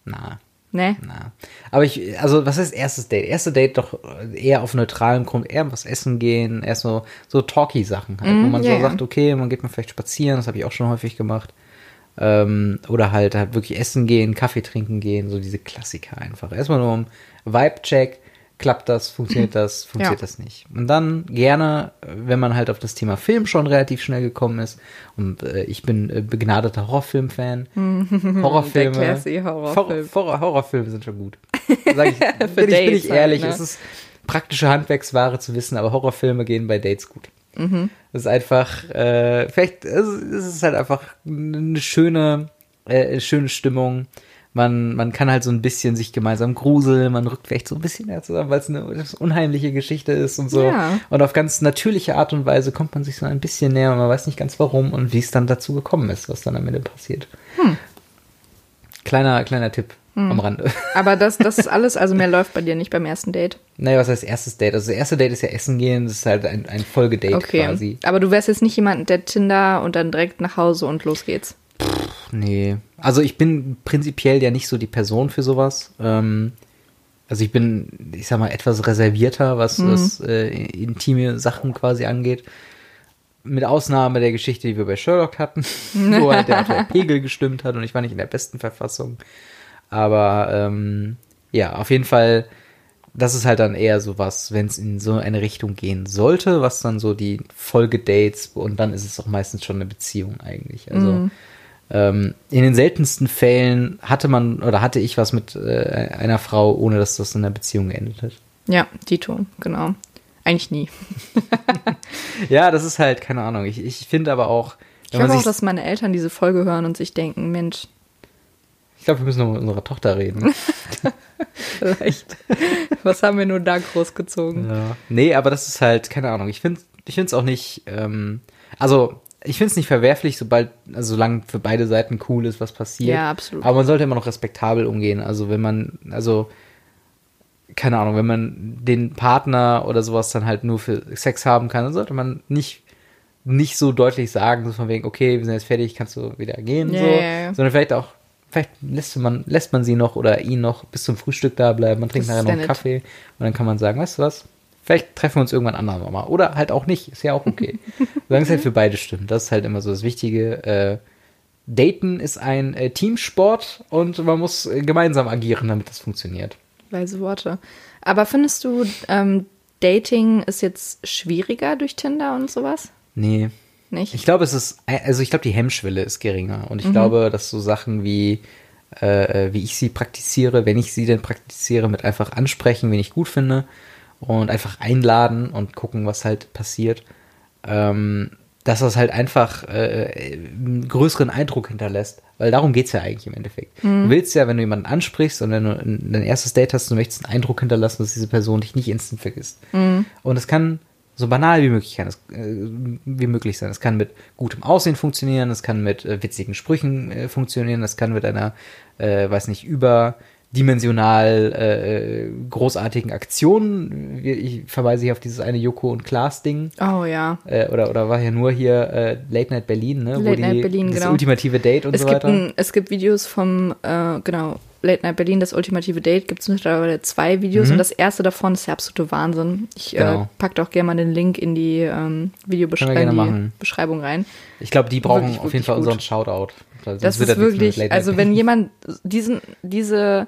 Na, Nee. na. Aber ich, also was heißt erstes Date? Erste Date doch eher auf neutralem Grund, eher was essen gehen, eher so, so talky Sachen halt, wo man ja, so sagt, okay, man geht mal vielleicht spazieren, das habe ich auch schon häufig gemacht. Ähm, oder halt, halt wirklich essen gehen, Kaffee trinken gehen, so diese Klassiker einfach. Erstmal nur um Vibe-Check, klappt das, funktioniert das, funktioniert Ja. das nicht. Und dann gerne, wenn man halt auf das Thema Film schon relativ schnell gekommen ist, und äh, ich bin äh, begnadeter Horrorfilm-Fan, Horrorfilme, Der Horrorfilm. Horror, Horror, Horrorfilme sind schon gut. Sag ich, bin, ich, bin ich halt, ehrlich, ne? es ist praktische Handwerksware zu wissen, aber Horrorfilme gehen bei Dates gut. Mhm. Das ist einfach, äh, vielleicht, es es ist halt einfach eine schöne, äh, eine schöne Stimmung. Man, man kann halt so ein bisschen sich gemeinsam gruseln, man rückt vielleicht so ein bisschen näher zusammen, weil es eine unheimliche Geschichte ist und so. Ja. Und auf ganz natürliche Art und Weise kommt man sich so ein bisschen näher und man weiß nicht ganz warum und wie es dann dazu gekommen ist, was dann am Ende passiert. Hm. Kleiner, kleiner Tipp am Rande. Aber das, das ist alles, also mehr läuft bei dir nicht beim ersten Date. Naja, was heißt erstes Date? Also das erste Date ist ja Essen gehen, das ist halt ein, ein Folgedate Okay. quasi. Aber du wärst jetzt nicht jemand, der Tinder und dann direkt nach Hause und los geht's. Nee. Also ich bin prinzipiell ja nicht so die Person für sowas. Ähm, also ich bin, ich sag mal, etwas reservierter, was, was äh, intime Sachen quasi angeht. Mit Ausnahme der Geschichte, die wir bei Sherlock hatten, wo halt der, der Pegel gestimmt hat und ich war nicht in der besten Verfassung. Aber ähm, ja, auf jeden Fall, das ist halt dann eher sowas, wenn es in so eine Richtung gehen sollte, was dann so die Folgedates und dann ist es auch meistens schon eine Beziehung eigentlich. Also ähm, in den seltensten Fällen hatte man oder hatte ich was mit äh, einer Frau, ohne dass das in einer Beziehung geendet hat. Ja, Dito, genau. Eigentlich nie. Ja, das ist halt, keine Ahnung. Ich, ich finde aber auch, Ich glaube auch, dass meine Eltern diese Folge hören und sich denken, Mensch, ich glaube, wir müssen noch mit unserer Tochter reden. vielleicht, was haben wir nur da großgezogen? Ja. Nee, aber das ist halt, keine Ahnung. Ich finde ich finde es auch nicht, ähm, also ich finde es nicht verwerflich, sobald, also solange für beide Seiten cool ist, was passiert. Ja, absolut. Aber man sollte immer noch respektabel umgehen. Also wenn man, also keine Ahnung, wenn man den Partner oder sowas dann halt nur für Sex haben kann, dann sollte man nicht nicht so deutlich sagen, so von wegen, okay, wir sind jetzt fertig, kannst du wieder gehen, Ja, so, sondern vielleicht auch, vielleicht lässt man, lässt man sie noch oder ihn noch bis zum Frühstück da bleiben, man trinkt Das nachher noch einen. Kaffee und dann kann man sagen, weißt du was, vielleicht treffen wir uns irgendwann andermal mal oder halt auch nicht, ist ja auch okay. Solange es halt für beide stimmt, das ist halt immer so das Wichtige. Äh, Daten ist ein äh, Teamsport und man muss äh, gemeinsam agieren, damit das funktioniert. Weise Worte. Aber findest du, ähm, Dating ist jetzt schwieriger durch Tinder und sowas? Nee, Nicht? Ich glaube, es ist, also ich glaube, die Hemmschwelle ist geringer. Und ich glaube, dass so Sachen wie, äh, wie ich sie praktiziere, wenn ich sie denn praktiziere, mit einfach ansprechen, wen ich gut finde und einfach einladen und gucken, was halt passiert. Ähm, dass das halt einfach äh, einen größeren Eindruck hinterlässt. Weil darum geht's ja eigentlich im Endeffekt. Du willst ja, wenn du jemanden ansprichst und wenn du ein- dein erstes Date hast, du möchtest einen Eindruck hinterlassen, dass diese Person dich nicht instant vergisst. Und es kann so banal wie möglich, kann es, äh, wie möglich sein. Es kann mit gutem Aussehen funktionieren, es kann mit äh, witzigen Sprüchen äh, funktionieren, es kann mit einer, äh, weiß nicht, überdimensional äh, großartigen Aktion. Wir- Ich verweise hier auf dieses eine Joko und Klaas Ding. Oh ja. Äh, oder, oder war ja nur hier äh, Late Night Berlin, ne? Late Night Berlin, das genau. ultimative Date und Es so gibt, weiter. ein, es gibt Videos vom, äh, genau, Late Night Berlin, das ultimative Date, gibt es mittlerweile zwei Videos und das erste davon ist der absolute Wahnsinn. Ich äh, Mhm. Genau. pack auch gerne mal den Link in die ähm, Videobeschreibung die. Beschreibung rein. Ich glaube, die brauchen wirklich, auf jeden Fall gut. unseren Shoutout. Sonst Das ist wirklich, also wenn jemand diesen, diese,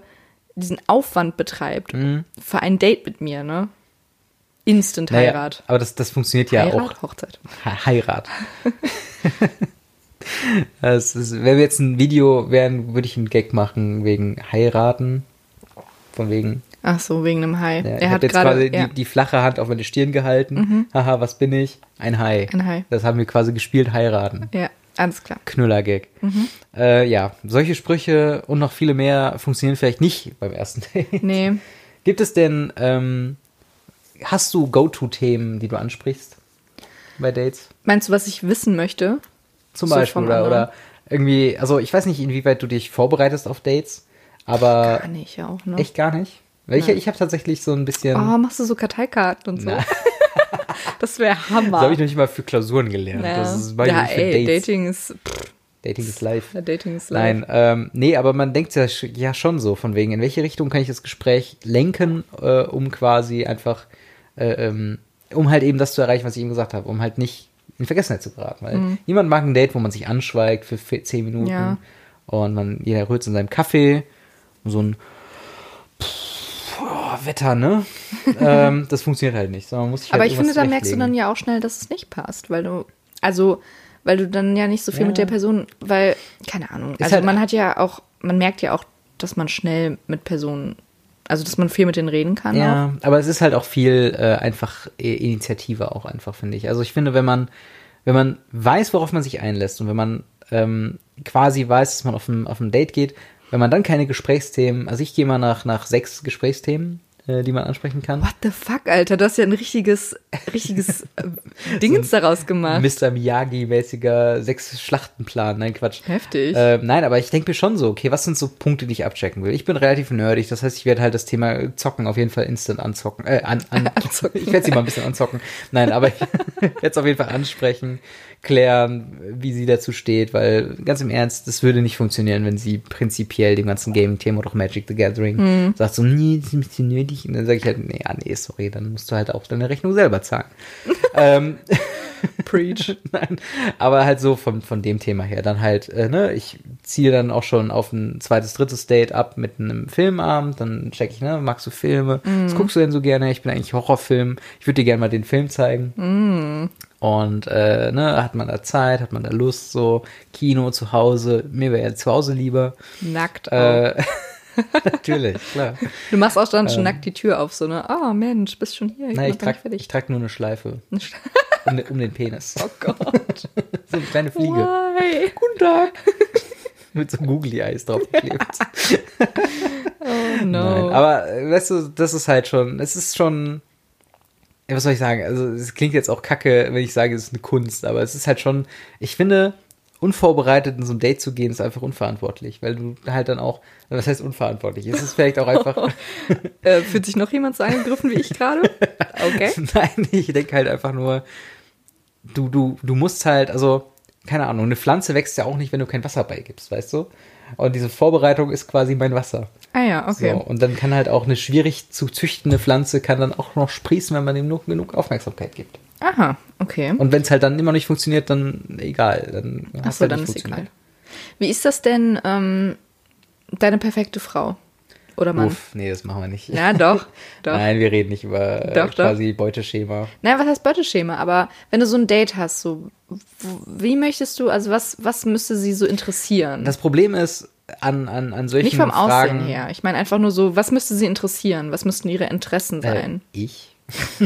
diesen Aufwand betreibt Mhm. für ein Date mit mir, ne? Instant Naja, Heirat. aber das, das funktioniert ja auch. Heirat, Hochzeit. He- Heirat. ist, wenn wir jetzt ein Video wären, würde ich einen Gag machen wegen heiraten. Von wegen. Ach so, wegen einem Hai. Ja, er hat jetzt gerade quasi ja, Mhm. die, die flache Hand auf meine Stirn gehalten. Haha, was bin ich? Ein Hai. ein Hai. Das haben wir quasi gespielt, heiraten. Ja, alles klar. Knüller-Gag. Mhm. Äh, ja, solche Sprüche und noch viele mehr funktionieren vielleicht nicht beim ersten Date. Nee. Gibt es denn, ähm, hast du Go-To-Themen, die du ansprichst bei Dates? Meinst du, was ich wissen möchte? Zum So Beispiel oder, anderen? oder irgendwie, also ich weiß nicht, inwieweit du dich vorbereitest auf Dates, aber Kann ich ja auch, ne? echt gar nicht. Weil ich, Nein. ich habe tatsächlich so ein bisschen, Oh, machst du so Karteikarten und so? Das wäre das Hammer. habe ich noch nicht mal für Klausuren gelernt. ja, Das ist meine ja für ey, Dates. Dating ist, pff, Dating ist live. ja, Dating ist live. Nein, ähm, nee, aber man denkt ja, ja schon so, von wegen, in welche Richtung kann ich das Gespräch lenken, äh, um quasi einfach, äh, ähm, um halt eben das zu erreichen, was ich eben gesagt habe, um halt nicht in Vergessenheit zu geraten. Weil niemand mag ein Date, wo man sich anschweigt für zehn Minuten Mhm. Ja. und man, jeder rührt in seinem Kaffee und so ein pff, oh, Wetter, ne? ähm, das funktioniert halt nicht. sondern muss sich Aber halt ich finde, da merkst du dann ja auch schnell, dass es nicht passt, weil du, also, weil du dann ja nicht so viel Ja. mit der Person, weil, keine Ahnung, Ist also halt- man hat ja auch, man merkt ja auch, dass man schnell mit Personen, also dass man viel mit denen reden kann. Auch. Ja, aber es ist halt auch viel äh, einfach Initiative auch einfach, finde ich. Also ich finde, wenn man, wenn man weiß, worauf man sich einlässt und wenn man ähm, quasi weiß, dass man auf ein, auf ein Date geht, wenn man dann keine Gesprächsthemen, also ich gehe mal nach, nach sechs Gesprächsthemen, äh, die man ansprechen kann. What the fuck, Alter? Du hast ja ein richtiges, richtiges äh, Dingens daraus gemacht. Mr. Miyagi-mäßiger sechs Schlachtenplan, nein Quatsch. Heftig. Ähm, nein, aber ich denke mir schon so, okay, was sind so Punkte, die ich abchecken will? Ich bin relativ nerdig, das heißt, ich werde halt das Thema Zocken auf jeden Fall instant anzocken. Äh, an, an, Anzocken. Ich werde sie mal ein bisschen anzocken. Nein, aber ich werde es auf jeden Fall ansprechen, klären, wie sie dazu steht, weil ganz im Ernst, das würde nicht funktionieren, wenn sie prinzipiell dem ganzen Gaming-Thema oder auch Magic the Gathering sagt so, nee, das ist ein bisschen nötig. Und dann sage ich halt, nee, ja, nee, sorry, dann musst du halt auch deine Rechnung selber zahlen. ähm, Preach. Nein, aber halt so von, von dem Thema her. Dann halt, äh, ne, ich ziehe dann auch schon auf ein zweites, drittes Date ab mit einem Filmabend. Dann check ich, ne, magst du Filme? Was guckst du denn so gerne? Ich bin eigentlich Horrorfilm. Ich würde dir gerne mal den Film zeigen. Und, äh, ne, hat man da Zeit, hat man da Lust, so Kino zu Hause. Mir wäre ja zu Hause lieber. Nackt. Auch. Äh, natürlich, klar. Du machst auch dann schon nackt die Tür auf, so, ne? Ah, Mensch, bist schon hier. Nein, ich noch gar trage ich trag nur eine Schleife fertig. um, den- um den Penis. Oh Gott. So eine kleine Fliege. Why? Guten Tag. Mit so Googly Eyes draufgeklebt. Oh no. Nein, aber äh, weißt du, das ist halt schon, es ist schon, was soll ich sagen? Also es klingt jetzt auch kacke, wenn ich sage, es ist eine Kunst, aber es ist halt schon, ich finde, unvorbereitet in so ein Date zu gehen, ist einfach unverantwortlich, weil du halt dann auch, was heißt unverantwortlich? Es ist vielleicht auch einfach, äh, fühlt sich noch jemand so angegriffen wie ich gerade? Okay. nein, ich denke halt einfach nur, du, du, du musst halt, also, keine Ahnung, eine Pflanze wächst ja auch nicht, wenn du kein Wasser beigibst, weißt du? Und diese Vorbereitung ist quasi mein Wasser. Ah ja, okay. So, und dann kann halt auch eine schwierig zu züchtende Pflanze kann dann auch noch sprießen, wenn man ihm nur genug Aufmerksamkeit gibt. Aha, okay. Und wenn es halt dann immer nicht funktioniert, dann egal. Dann Achso, halt dann ist egal. Wie ist das denn, ähm, deine perfekte Frau? Oder Mann? Uff, nee, das machen wir nicht. Ja, doch. doch. Nein, wir reden nicht über äh, Doch, doch. quasi Beuteschema. Naja, was heißt Beuteschema? Aber wenn du so ein Date hast, so, wie möchtest du, also was, was müsste sie so interessieren? Das Problem ist, an, an, an solchen Nicht vom Fragen, Aussehen her. Ich meine einfach nur so, was müsste sie interessieren? Was müsten ihre Interessen Äh, sein? ich?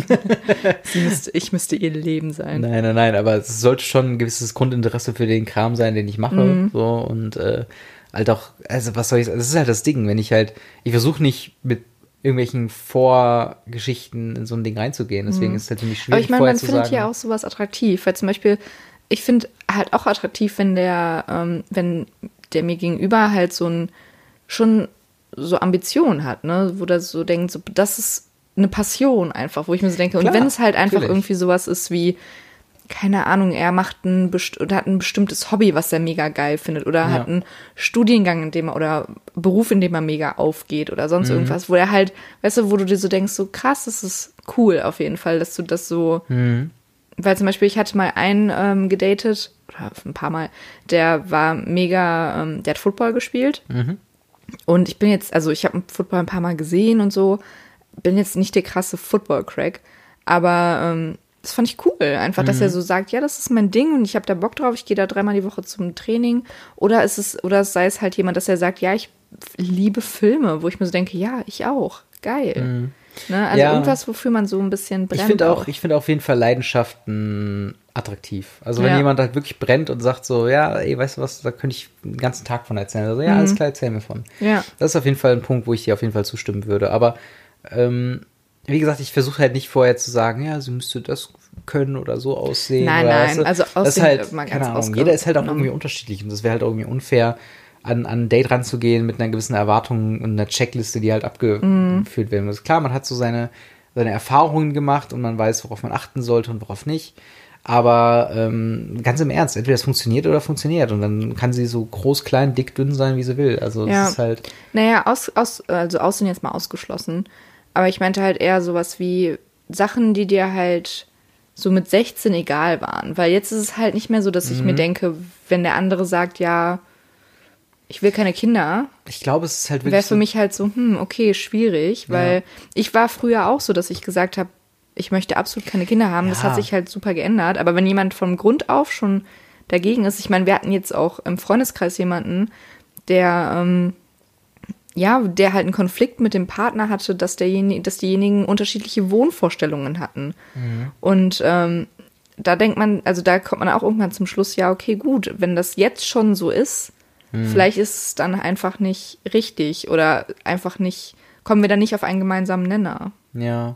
müsste, ich müsste ihr Leben sein. Nein, nein, nein, aber es sollte schon ein gewisses Grundinteresse für den Kram sein, den ich mache. Mhm. So und äh, halt auch, also was soll ich sagen, das ist halt das Ding, wenn ich halt, ich versuche nicht mit irgendwelchen Vorgeschichten in so ein Ding reinzugehen. Deswegen mhm. ist es halt ziemlich schwierig. Aber ich meine, man findet ja auch sowas attraktiv, weil zum Beispiel, ich finde halt auch attraktiv, wenn der, ähm, wenn der mir gegenüber halt so ein schon so Ambitionen hat, ne, wo der so denkt, so, das ist eine Passion einfach, wo ich mir so denke, Klar, und wenn es halt einfach natürlich. irgendwie sowas ist wie, keine Ahnung, er macht ein oder hat ein bestimmtes Hobby, was er mega geil findet, oder ja. hat einen Studiengang, in dem er oder Beruf, in dem er mega aufgeht oder sonst mhm. irgendwas, wo er halt, weißt du, wo du dir so denkst, so krass, das ist cool auf jeden Fall, dass du das so, mhm. Weil zum Beispiel ich hatte mal einen ähm, gedatet, oder ein paar Mal, der war mega, ähm, der hat Football gespielt. Mhm. Und ich bin jetzt, also ich habe Football ein paar Mal gesehen und so, bin jetzt nicht der krasse Football-Crack, aber ähm, das fand ich cool, einfach, dass mhm. er so sagt, ja, das ist mein Ding und ich habe da Bock drauf, ich gehe da dreimal die Woche zum Training. Oder ist es, oder sei es halt jemand, dass er sagt, ja, ich liebe Filme, wo ich mir so denke, ja, ich auch, geil. Mhm. Ne? Also ja. irgendwas, wofür man so ein bisschen brennt. Ich finde auch, auch, ich finde auf jeden Fall Leidenschaften attraktiv. Also wenn ja. jemand halt wirklich brennt und sagt so, ja, ey, weißt du was, da könnte ich den ganzen Tag von erzählen. Also ja, mhm. alles klar, erzähl mir von. Ja. Das ist auf jeden Fall ein Punkt, wo ich dir auf jeden Fall zustimmen würde. Aber ähm, wie gesagt, ich versuche halt nicht vorher zu sagen, ja, sie müsste das können oder so aussehen. Nein, oder, nein, weißt du, also aussehen das ist halt, keine Ahnung, jeder ist halt auch irgendwie unterschiedlich und das wäre halt irgendwie unfair, an, an ein Date ranzugehen mit einer gewissen Erwartung und einer Checkliste, die halt abgeführt mm. werden muss. Klar, man hat so seine, seine Erfahrungen gemacht und man weiß, worauf man achten sollte und worauf nicht. Aber ähm, ganz im Ernst, entweder es funktioniert oder funktioniert. Und dann kann sie so groß, klein, dick, dünn sein, wie sie will. Also ja. es ist halt. Naja, aus, aus, also Aussehen jetzt mal ausgeschlossen. Aber ich meinte halt eher sowas wie Sachen, die dir halt so mit 16 egal waren. Weil jetzt ist es halt nicht mehr so, dass ich mhm. mir denke, wenn der andere sagt, ja, ich will keine Kinder. Ich glaube, es ist halt wirklich. Wäre für mich halt so, hm, okay, schwierig, weil ja. ich war früher auch so, dass ich gesagt habe, ich möchte absolut keine Kinder haben. Ja. Das hat sich halt super geändert. Aber wenn jemand von Grund auf schon dagegen ist, ich meine, wir hatten jetzt auch im Freundeskreis jemanden, der ähm, ja, der halt einen Konflikt mit dem Partner hatte, dass, derjenige, dass diejenigen unterschiedliche Wohnvorstellungen hatten. Mhm. Und ähm, da denkt man, also da kommt man auch irgendwann zum Schluss, ja, okay, gut, wenn das jetzt schon so ist, mhm. vielleicht ist es dann einfach nicht richtig oder einfach nicht, kommen wir dann nicht auf einen gemeinsamen Nenner. Ja.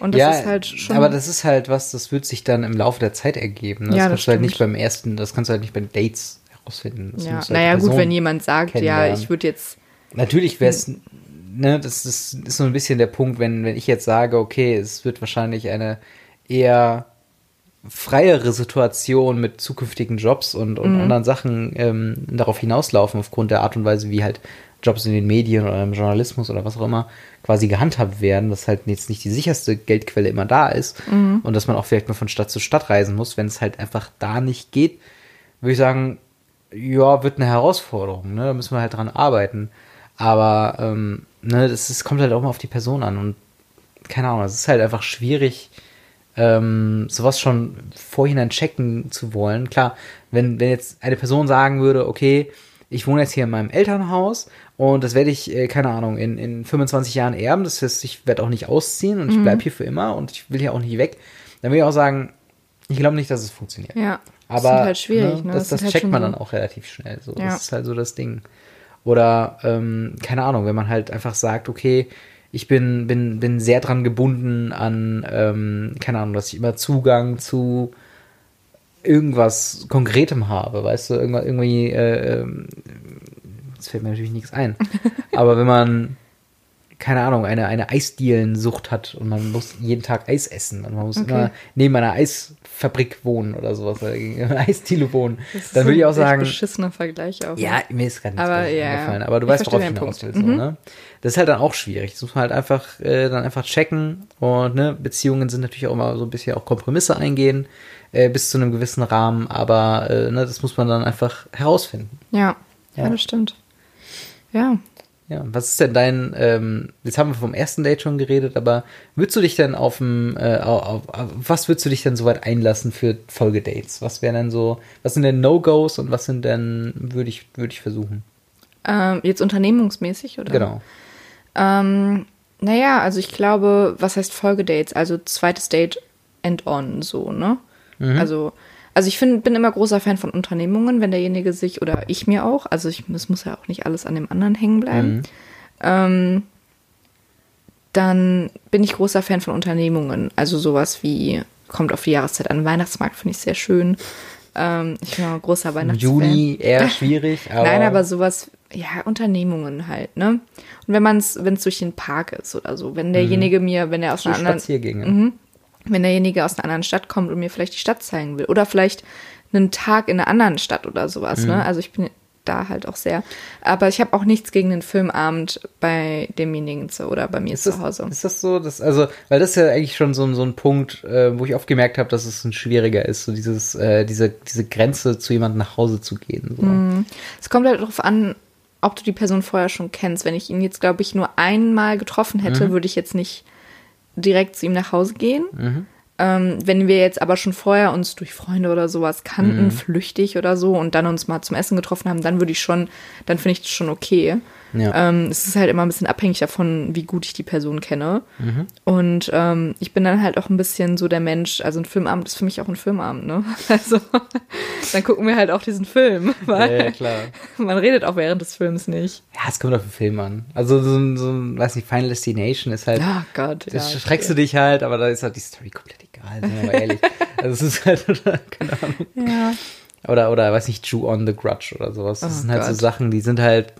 Und das ja, ist halt schon. Aber das ist halt was, das wird sich dann im Laufe der Zeit ergeben. Das, ja, das kannst du halt nicht beim ersten, das kannst du halt nicht bei Dates herausfinden. Das ja, halt naja, gut, wenn jemand sagt, ja, ich würde jetzt Natürlich wäre es, ne, das, das ist so ein bisschen der Punkt, wenn, wenn ich jetzt sage, okay, es wird wahrscheinlich eine eher freiere Situation mit zukünftigen Jobs und, und mhm. anderen Sachen ähm, darauf hinauslaufen, aufgrund der Art und Weise, wie halt Jobs in den Medien oder im Journalismus oder was auch immer quasi gehandhabt werden, dass halt jetzt nicht die sicherste Geldquelle immer da ist mhm. und dass man auch vielleicht mal von Stadt zu Stadt reisen muss, wenn es halt einfach da nicht geht, würde ich sagen, ja, wird eine Herausforderung, ne? Da müssen wir halt dran arbeiten. Aber ähm, ne, das ist, kommt halt auch mal auf die Person an und keine Ahnung, es ist halt einfach schwierig, ähm, sowas schon vorhinein checken zu wollen. Klar, wenn, wenn jetzt eine Person sagen würde, okay, ich wohne jetzt hier in meinem Elternhaus und das werde ich, äh, keine Ahnung, in, in 25 Jahren erben, das heißt, ich werde auch nicht ausziehen und mhm. ich bleibe hier für immer und ich will hier auch nicht weg, dann will ich auch sagen, ich glaube nicht, dass es funktioniert. Ja. Aber das ist halt schwierig, ne, ne? das, das, das halt checkt man dann auch relativ schnell. So. Ja. Das ist halt so das Ding. Oder, ähm, keine Ahnung, wenn man halt einfach sagt, okay, ich bin, bin, bin sehr dran gebunden an, ähm, keine Ahnung, dass ich immer Zugang zu irgendwas Konkretem habe, weißt du, irgendwie, äh, ähm, jetzt fällt mir natürlich nichts ein. Aber wenn man, keine Ahnung, eine, eine Eisdielensucht hat und man muss jeden Tag Eis essen und man muss okay. immer neben einer Eisfabrik wohnen oder sowas, oder eine Eisdiele wohnen, dann würde ich auch sagen. Ein beschissener Vergleich auch. Ja, mir ist gerade nichts aber, ja, gefallen, aber du weißt, worauf ich hinaus will. So, mhm. ne? Das ist halt dann auch schwierig. Das muss man halt einfach, äh, dann einfach checken und ne, Beziehungen sind natürlich auch immer so ein bisschen auch Kompromisse eingehen äh, bis zu einem gewissen Rahmen, aber äh, ne, das muss man dann einfach herausfinden. Ja, ja, ja das stimmt. Ja, ja, was ist denn dein, ähm, jetzt haben wir vom ersten Date schon geredet, aber würdest du dich denn auf dem, äh, auf, auf, was würdest du dich denn soweit einlassen für Folgedates? Was wären denn so, was sind denn No-Gos und was sind denn, würde ich, würde ich versuchen? Ähm, jetzt unternehmungsmäßig, oder? Genau. Ähm, Naja, also ich glaube, was heißt Folgedates? Also zweites Date end on, so, ne? Also, also ich find, bin immer großer Fan von Unternehmungen, wenn derjenige sich, oder ich mir auch, also ich, es muss ja auch nicht alles an dem anderen hängen bleiben. Ähm, dann bin ich großer Fan von Unternehmungen. Also sowas wie, kommt auf die Jahreszeit an, Weihnachtsmarkt finde ich sehr schön. Ähm, ich bin auch ein großer Weihnachtsfan. Juni eher schwierig, aber. Nein, aber sowas, ja, Unternehmungen halt, ne? Und wenn man es, wenn es durch den Park ist oder so, wenn derjenige mir, wenn er aus einer anderen, Spaziergänge. Wenn derjenige aus einer anderen Stadt kommt und mir vielleicht die Stadt zeigen will oder vielleicht einen Tag in einer anderen Stadt oder sowas, Mhm. ne? Also ich bin da halt auch sehr. Aber ich habe auch nichts gegen den Filmabend bei demjenigen zu oder bei mir Ist zu das, Hause. ist das so? Das, also, weil das ist ja eigentlich schon so, ein- so ein Punkt, äh, wo ich oft gemerkt habe, dass es ein schwieriger ist, so dieses, äh, diese, diese Grenze zu jemandem nach Hause zu gehen. So. Mhm. Es kommt halt darauf an, ob du die Person vorher schon kennst. Wenn ich ihn jetzt, glaube ich, nur einmal getroffen Mhm. hätte, würde ich jetzt nicht direkt zu ihm nach Hause gehen. Mhm. Ähm, wenn wir jetzt aber schon vorher uns durch Freunde oder sowas kannten, Mhm. flüchtig oder so, und dann uns mal zum Essen getroffen haben, dann würde ich schon, dann finde ich das schon okay. Ja. Ähm, es ist halt immer ein bisschen abhängig davon, wie gut ich die Person kenne. Mhm. Und ähm, ich bin dann halt auch ein bisschen so der Mensch, also ein Filmabend ist für mich auch ein Filmabend, ne? Also dann gucken wir halt auch diesen Film, weil ja, ja, klar. man redet auch während des Films nicht. Ja, es kommt auf den Film an. Also so ein, so weiß nicht, Final Destination ist halt, Ah Gott, ja. schreckst du dich halt, aber da ist halt die Story komplett egal, sind wir mal ehrlich. also es ist halt, keine Ahnung. Ja. Oder, oder, weiß nicht, Jew on the Grudge oder sowas. Das Oh sind halt so Gott. Sachen, die sind halt,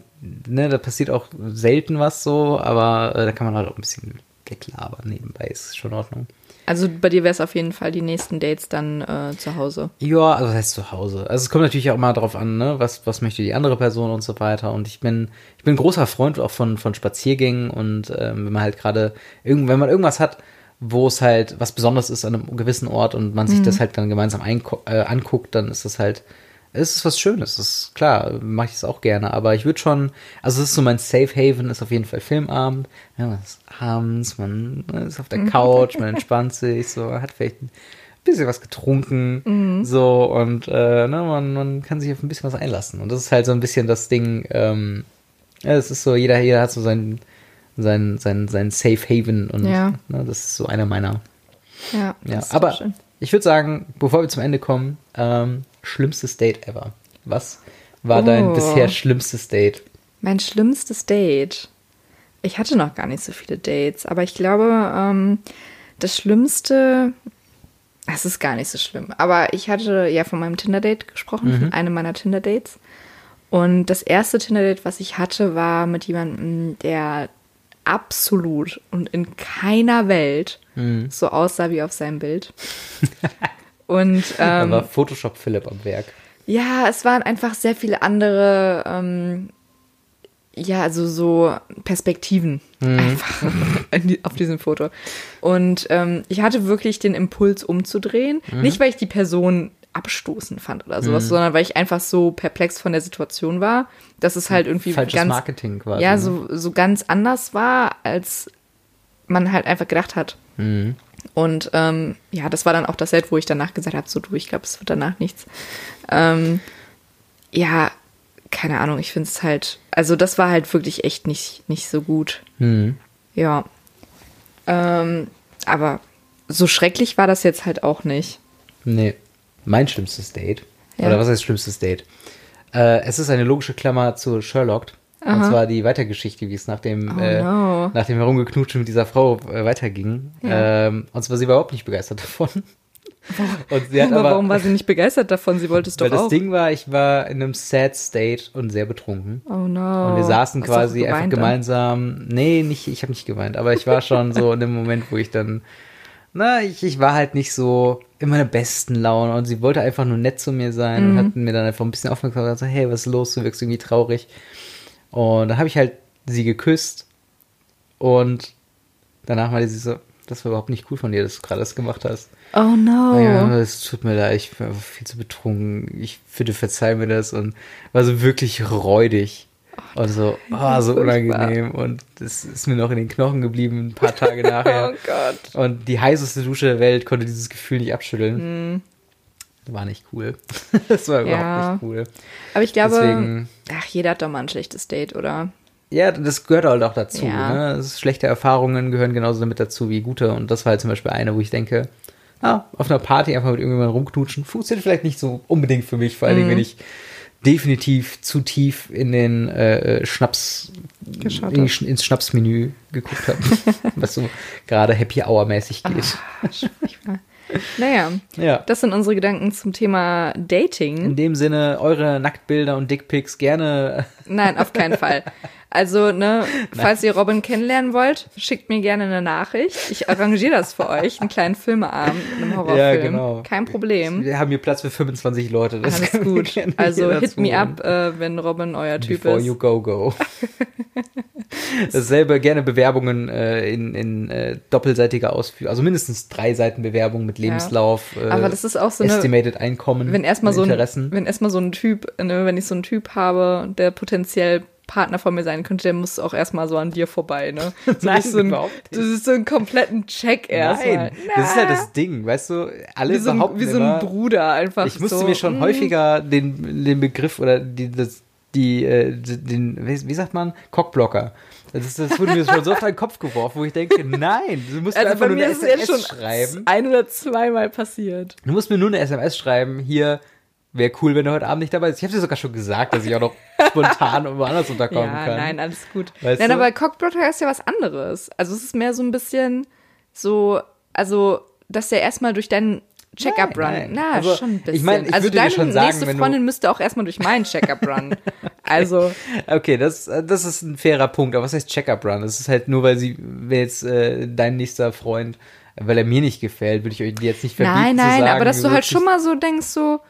ne, da passiert auch selten was so, aber äh, da kann man halt auch ein bisschen weglabern nebenbei, ist schon in Ordnung. Also bei dir wäre es auf jeden Fall die nächsten Dates dann äh, zu Hause. Ja, also das heißt zu Hause. Also es kommt natürlich auch mal drauf an, ne, was, was möchte die andere Person und so weiter. Und ich bin, ich bin ein großer Freund auch von, von Spaziergängen und ähm, wenn man halt gerade, irgend, wenn man irgendwas hat, wo es halt was Besonderes ist an einem gewissen Ort und man sich das halt dann gemeinsam äh, anguckt, dann ist das halt, es ist was Schönes. Das ist klar, mache ich es auch gerne. Aber ich würde schon, also es ist so mein Safe Haven, ist auf jeden Fall Filmabend. Ja, man ist abends, man ist auf der Couch, man entspannt sich, so, hat vielleicht ein bisschen was getrunken, so und äh, ne, man, man kann sich auf ein bisschen was einlassen. Und das ist halt so ein bisschen das Ding, ähm, ja, es ist so, jeder, jeder hat so sein, sein, sein, sein Safe Haven und Ja. ne, das ist so einer meiner. Ja, Ja, aber schön. ich würde sagen, bevor wir zum Ende kommen, ähm, schlimmstes Date ever. Was war dein Oh. bisher schlimmstes Date? Mein schlimmstes Date. Ich hatte noch gar nicht so viele Dates, aber ich glaube, ähm, das Schlimmste, es ist gar nicht so schlimm. Aber ich hatte ja von meinem Tinder-Date gesprochen, von einem meiner Tinder-Dates. Und das erste Tinder-Date, was ich hatte, war mit jemandem, der absolut und in keiner Welt so aussah wie auf seinem Bild. und Da ähm, war Photoshop Philipp am Werk. ja, es waren einfach sehr viele andere, ähm, ja, also so Perspektiven einfach in die- auf diesem Foto. Und ähm, ich hatte wirklich den Impuls umzudrehen. Nicht, weil ich die Person abstoßend fand oder sowas, sondern weil ich einfach so perplex von der Situation war, dass es halt irgendwie Falsches ganz, Marketing quasi. ja, ne? so, so ganz anders war, als man halt einfach gedacht hat. Mhm. Und ähm, ja, das war dann auch das Set, wo ich danach gesagt habe, so du, ich glaube, es wird danach nichts. Ähm, ja, keine Ahnung, ich finde es halt, also das war halt wirklich echt nicht, nicht so gut. Mhm. Ja. Ähm, aber so schrecklich war das jetzt halt auch nicht. Nee. Mein schlimmstes Date. Ja. Oder was heißt schlimmstes Date? Äh, es ist eine logische Klammer zu Sherlock. Und Aha. zwar die Weitergeschichte, wie es nach dem, Oh äh, no. nach dem Herumgeknutschen mit dieser Frau äh, weiterging. Ja. Ähm, und zwar sie war überhaupt nicht begeistert davon. Und sie hat aber, aber, warum war sie nicht begeistert davon? Sie wollte es doch weil das auch. Ding war, ich war in einem Sad State und sehr betrunken. oh no. Und wir saßen Hast quasi einfach geweint dann? gemeinsam. Nee, nicht, ich habe nicht geweint, aber ich war schon so in dem Moment, wo ich dann, na, ich, ich war halt nicht so in meiner besten Laune und sie wollte einfach nur nett zu mir sein Mhm. und hat mir dann einfach ein bisschen aufmerksam gesagt, so, hey, was ist los, du wirkst irgendwie traurig. Und da habe ich halt sie geküsst und danach meinte sie so, das war überhaupt nicht cool von dir, dass du gerade das gemacht hast. Oh no. Ja, es tut mir leid, ich war einfach viel zu betrunken. Ich bitte verzeih mir das und war so wirklich räudig. Und so, oh, so furchtbar. unangenehm. Und das ist mir noch in den Knochen geblieben, ein paar Tage nachher. Oh Gott. Und die heißeste Dusche der Welt konnte dieses Gefühl nicht abschütteln. War nicht cool. das war. Ja. überhaupt nicht cool. Aber ich glaube, Deswegen- ach, jeder hat doch mal ein schlechtes Date, oder? Ja, das gehört halt auch dazu. Ja. Ne? Schlechte Erfahrungen gehören genauso damit dazu wie gute. Und das war halt zum Beispiel eine, wo ich denke, ah, auf einer Party einfach mit irgendjemandem rumknutschen, funktioniert vielleicht nicht so unbedingt für mich, vor allen Dingen, Mhm. wenn ich definitiv zu tief in den äh, Schnaps, Geschaut in, ins Schnapsmenü geguckt habe, was so gerade Happy Hour mäßig geht. Furchtbar. Naja, Ja. das sind unsere Gedanken zum Thema In Dating. dem Sinne, eure Nacktbilder und Dickpics gerne Nein, auf keinen Fall. Also, ne, falls ihr Robin kennenlernen wollt, schickt mir gerne eine Nachricht. Ich arrangiere das für euch, einen kleinen Filmeabend mit einem Horrorfilm. Ja, genau. Kein Problem. Wir haben hier Platz für 25 Leute. Das Alles gut. Also hit me up, äh, wenn Robin euer Typ Before ist. you go, go. Dasselbe gerne Bewerbungen äh, in, in äh, doppelseitiger Ausführung, also mindestens drei Seiten Bewerbung mit Lebenslauf, äh, Aber das ist auch so eine, Estimated Einkommen, wenn erstmal so ein, Interessen. wenn erstmal so ein Typ, ne, wenn ich so einen Typ habe, der potenziell Partner von mir sein könnte, der muss auch erstmal so an dir vorbei, ne? So Nein, so ein, überhaupt nicht. Das ist so einen kompletten Check erstmal. Nein, das ist halt das Ding, weißt du, alle wie so, ein, wie so ein Bruder einfach. ich musste so, mir schon mm, häufiger den, den Begriff oder die, das, die, äh, den, wie sagt man, Cockblocker. Das, ist, das wurde mir schon so auf den Kopf geworfen, wo ich denke, nein, du musst mir Also einfach nur mir eine SMS schon schreiben. ein oder zweimal passiert. Du musst mir nur eine SMS schreiben, hier, wäre cool, wenn du heute Abend nicht dabei bist. Ich habe dir sogar schon gesagt, dass ich auch noch spontan irgendwo anders unterkommen Ja, kann. nein, alles gut. Weißt nein, du? aber Cockblotter ist ja was anderes. Also es ist mehr so ein bisschen so, also, dass der erstmal durch deinen Check-up Nein, run. nein. Na, Also, schon ein bisschen. ich mein, ich also würde dir deine schon sagen, nächste wenn Freundin müsste auch erstmal durch meinen Check-up run. Also, Okay, das, das ist ein fairer Punkt. Aber was heißt Check-up-Run? Das ist halt nur, weil sie, wenn jetzt äh, dein nächster Freund, weil er mir nicht gefällt, würde ich euch jetzt nicht verbieten nein, zu nein, sagen, aber dass du halt schon mal so denkst, so,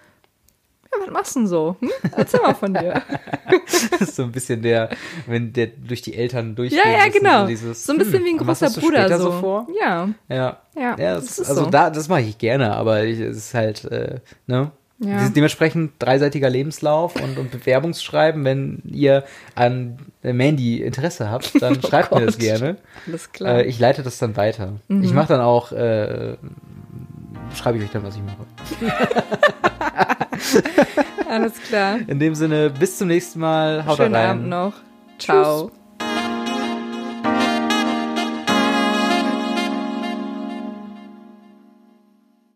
was machst du denn so? Hm? Erzähl mal von dir. Das ist so ein bisschen der, wenn der durch die Eltern durchgeht. ja, ja, genau. So, dieses, so ein bisschen hm, wie ein großer Bruder. So. so vor? Ja, Ja. ja, Ja, das das, ist also so. da, das mache ich gerne, aber ich, es ist halt, äh, ne? Ja. Dementsprechend dreiseitiger Lebenslauf und, und Bewerbungsschreiben. Wenn ihr an äh, Mandy Interesse habt, dann schreibt mir das Oh Gott. gerne. Alles klar. Äh, ich leite das dann weiter. Ich Mhm. mache dann auch, äh, schreibe ich euch dann, was ich mache. Alles klar. In dem Sinne, bis zum nächsten Mal. Haut Schönen rein. Abend noch. Ciao.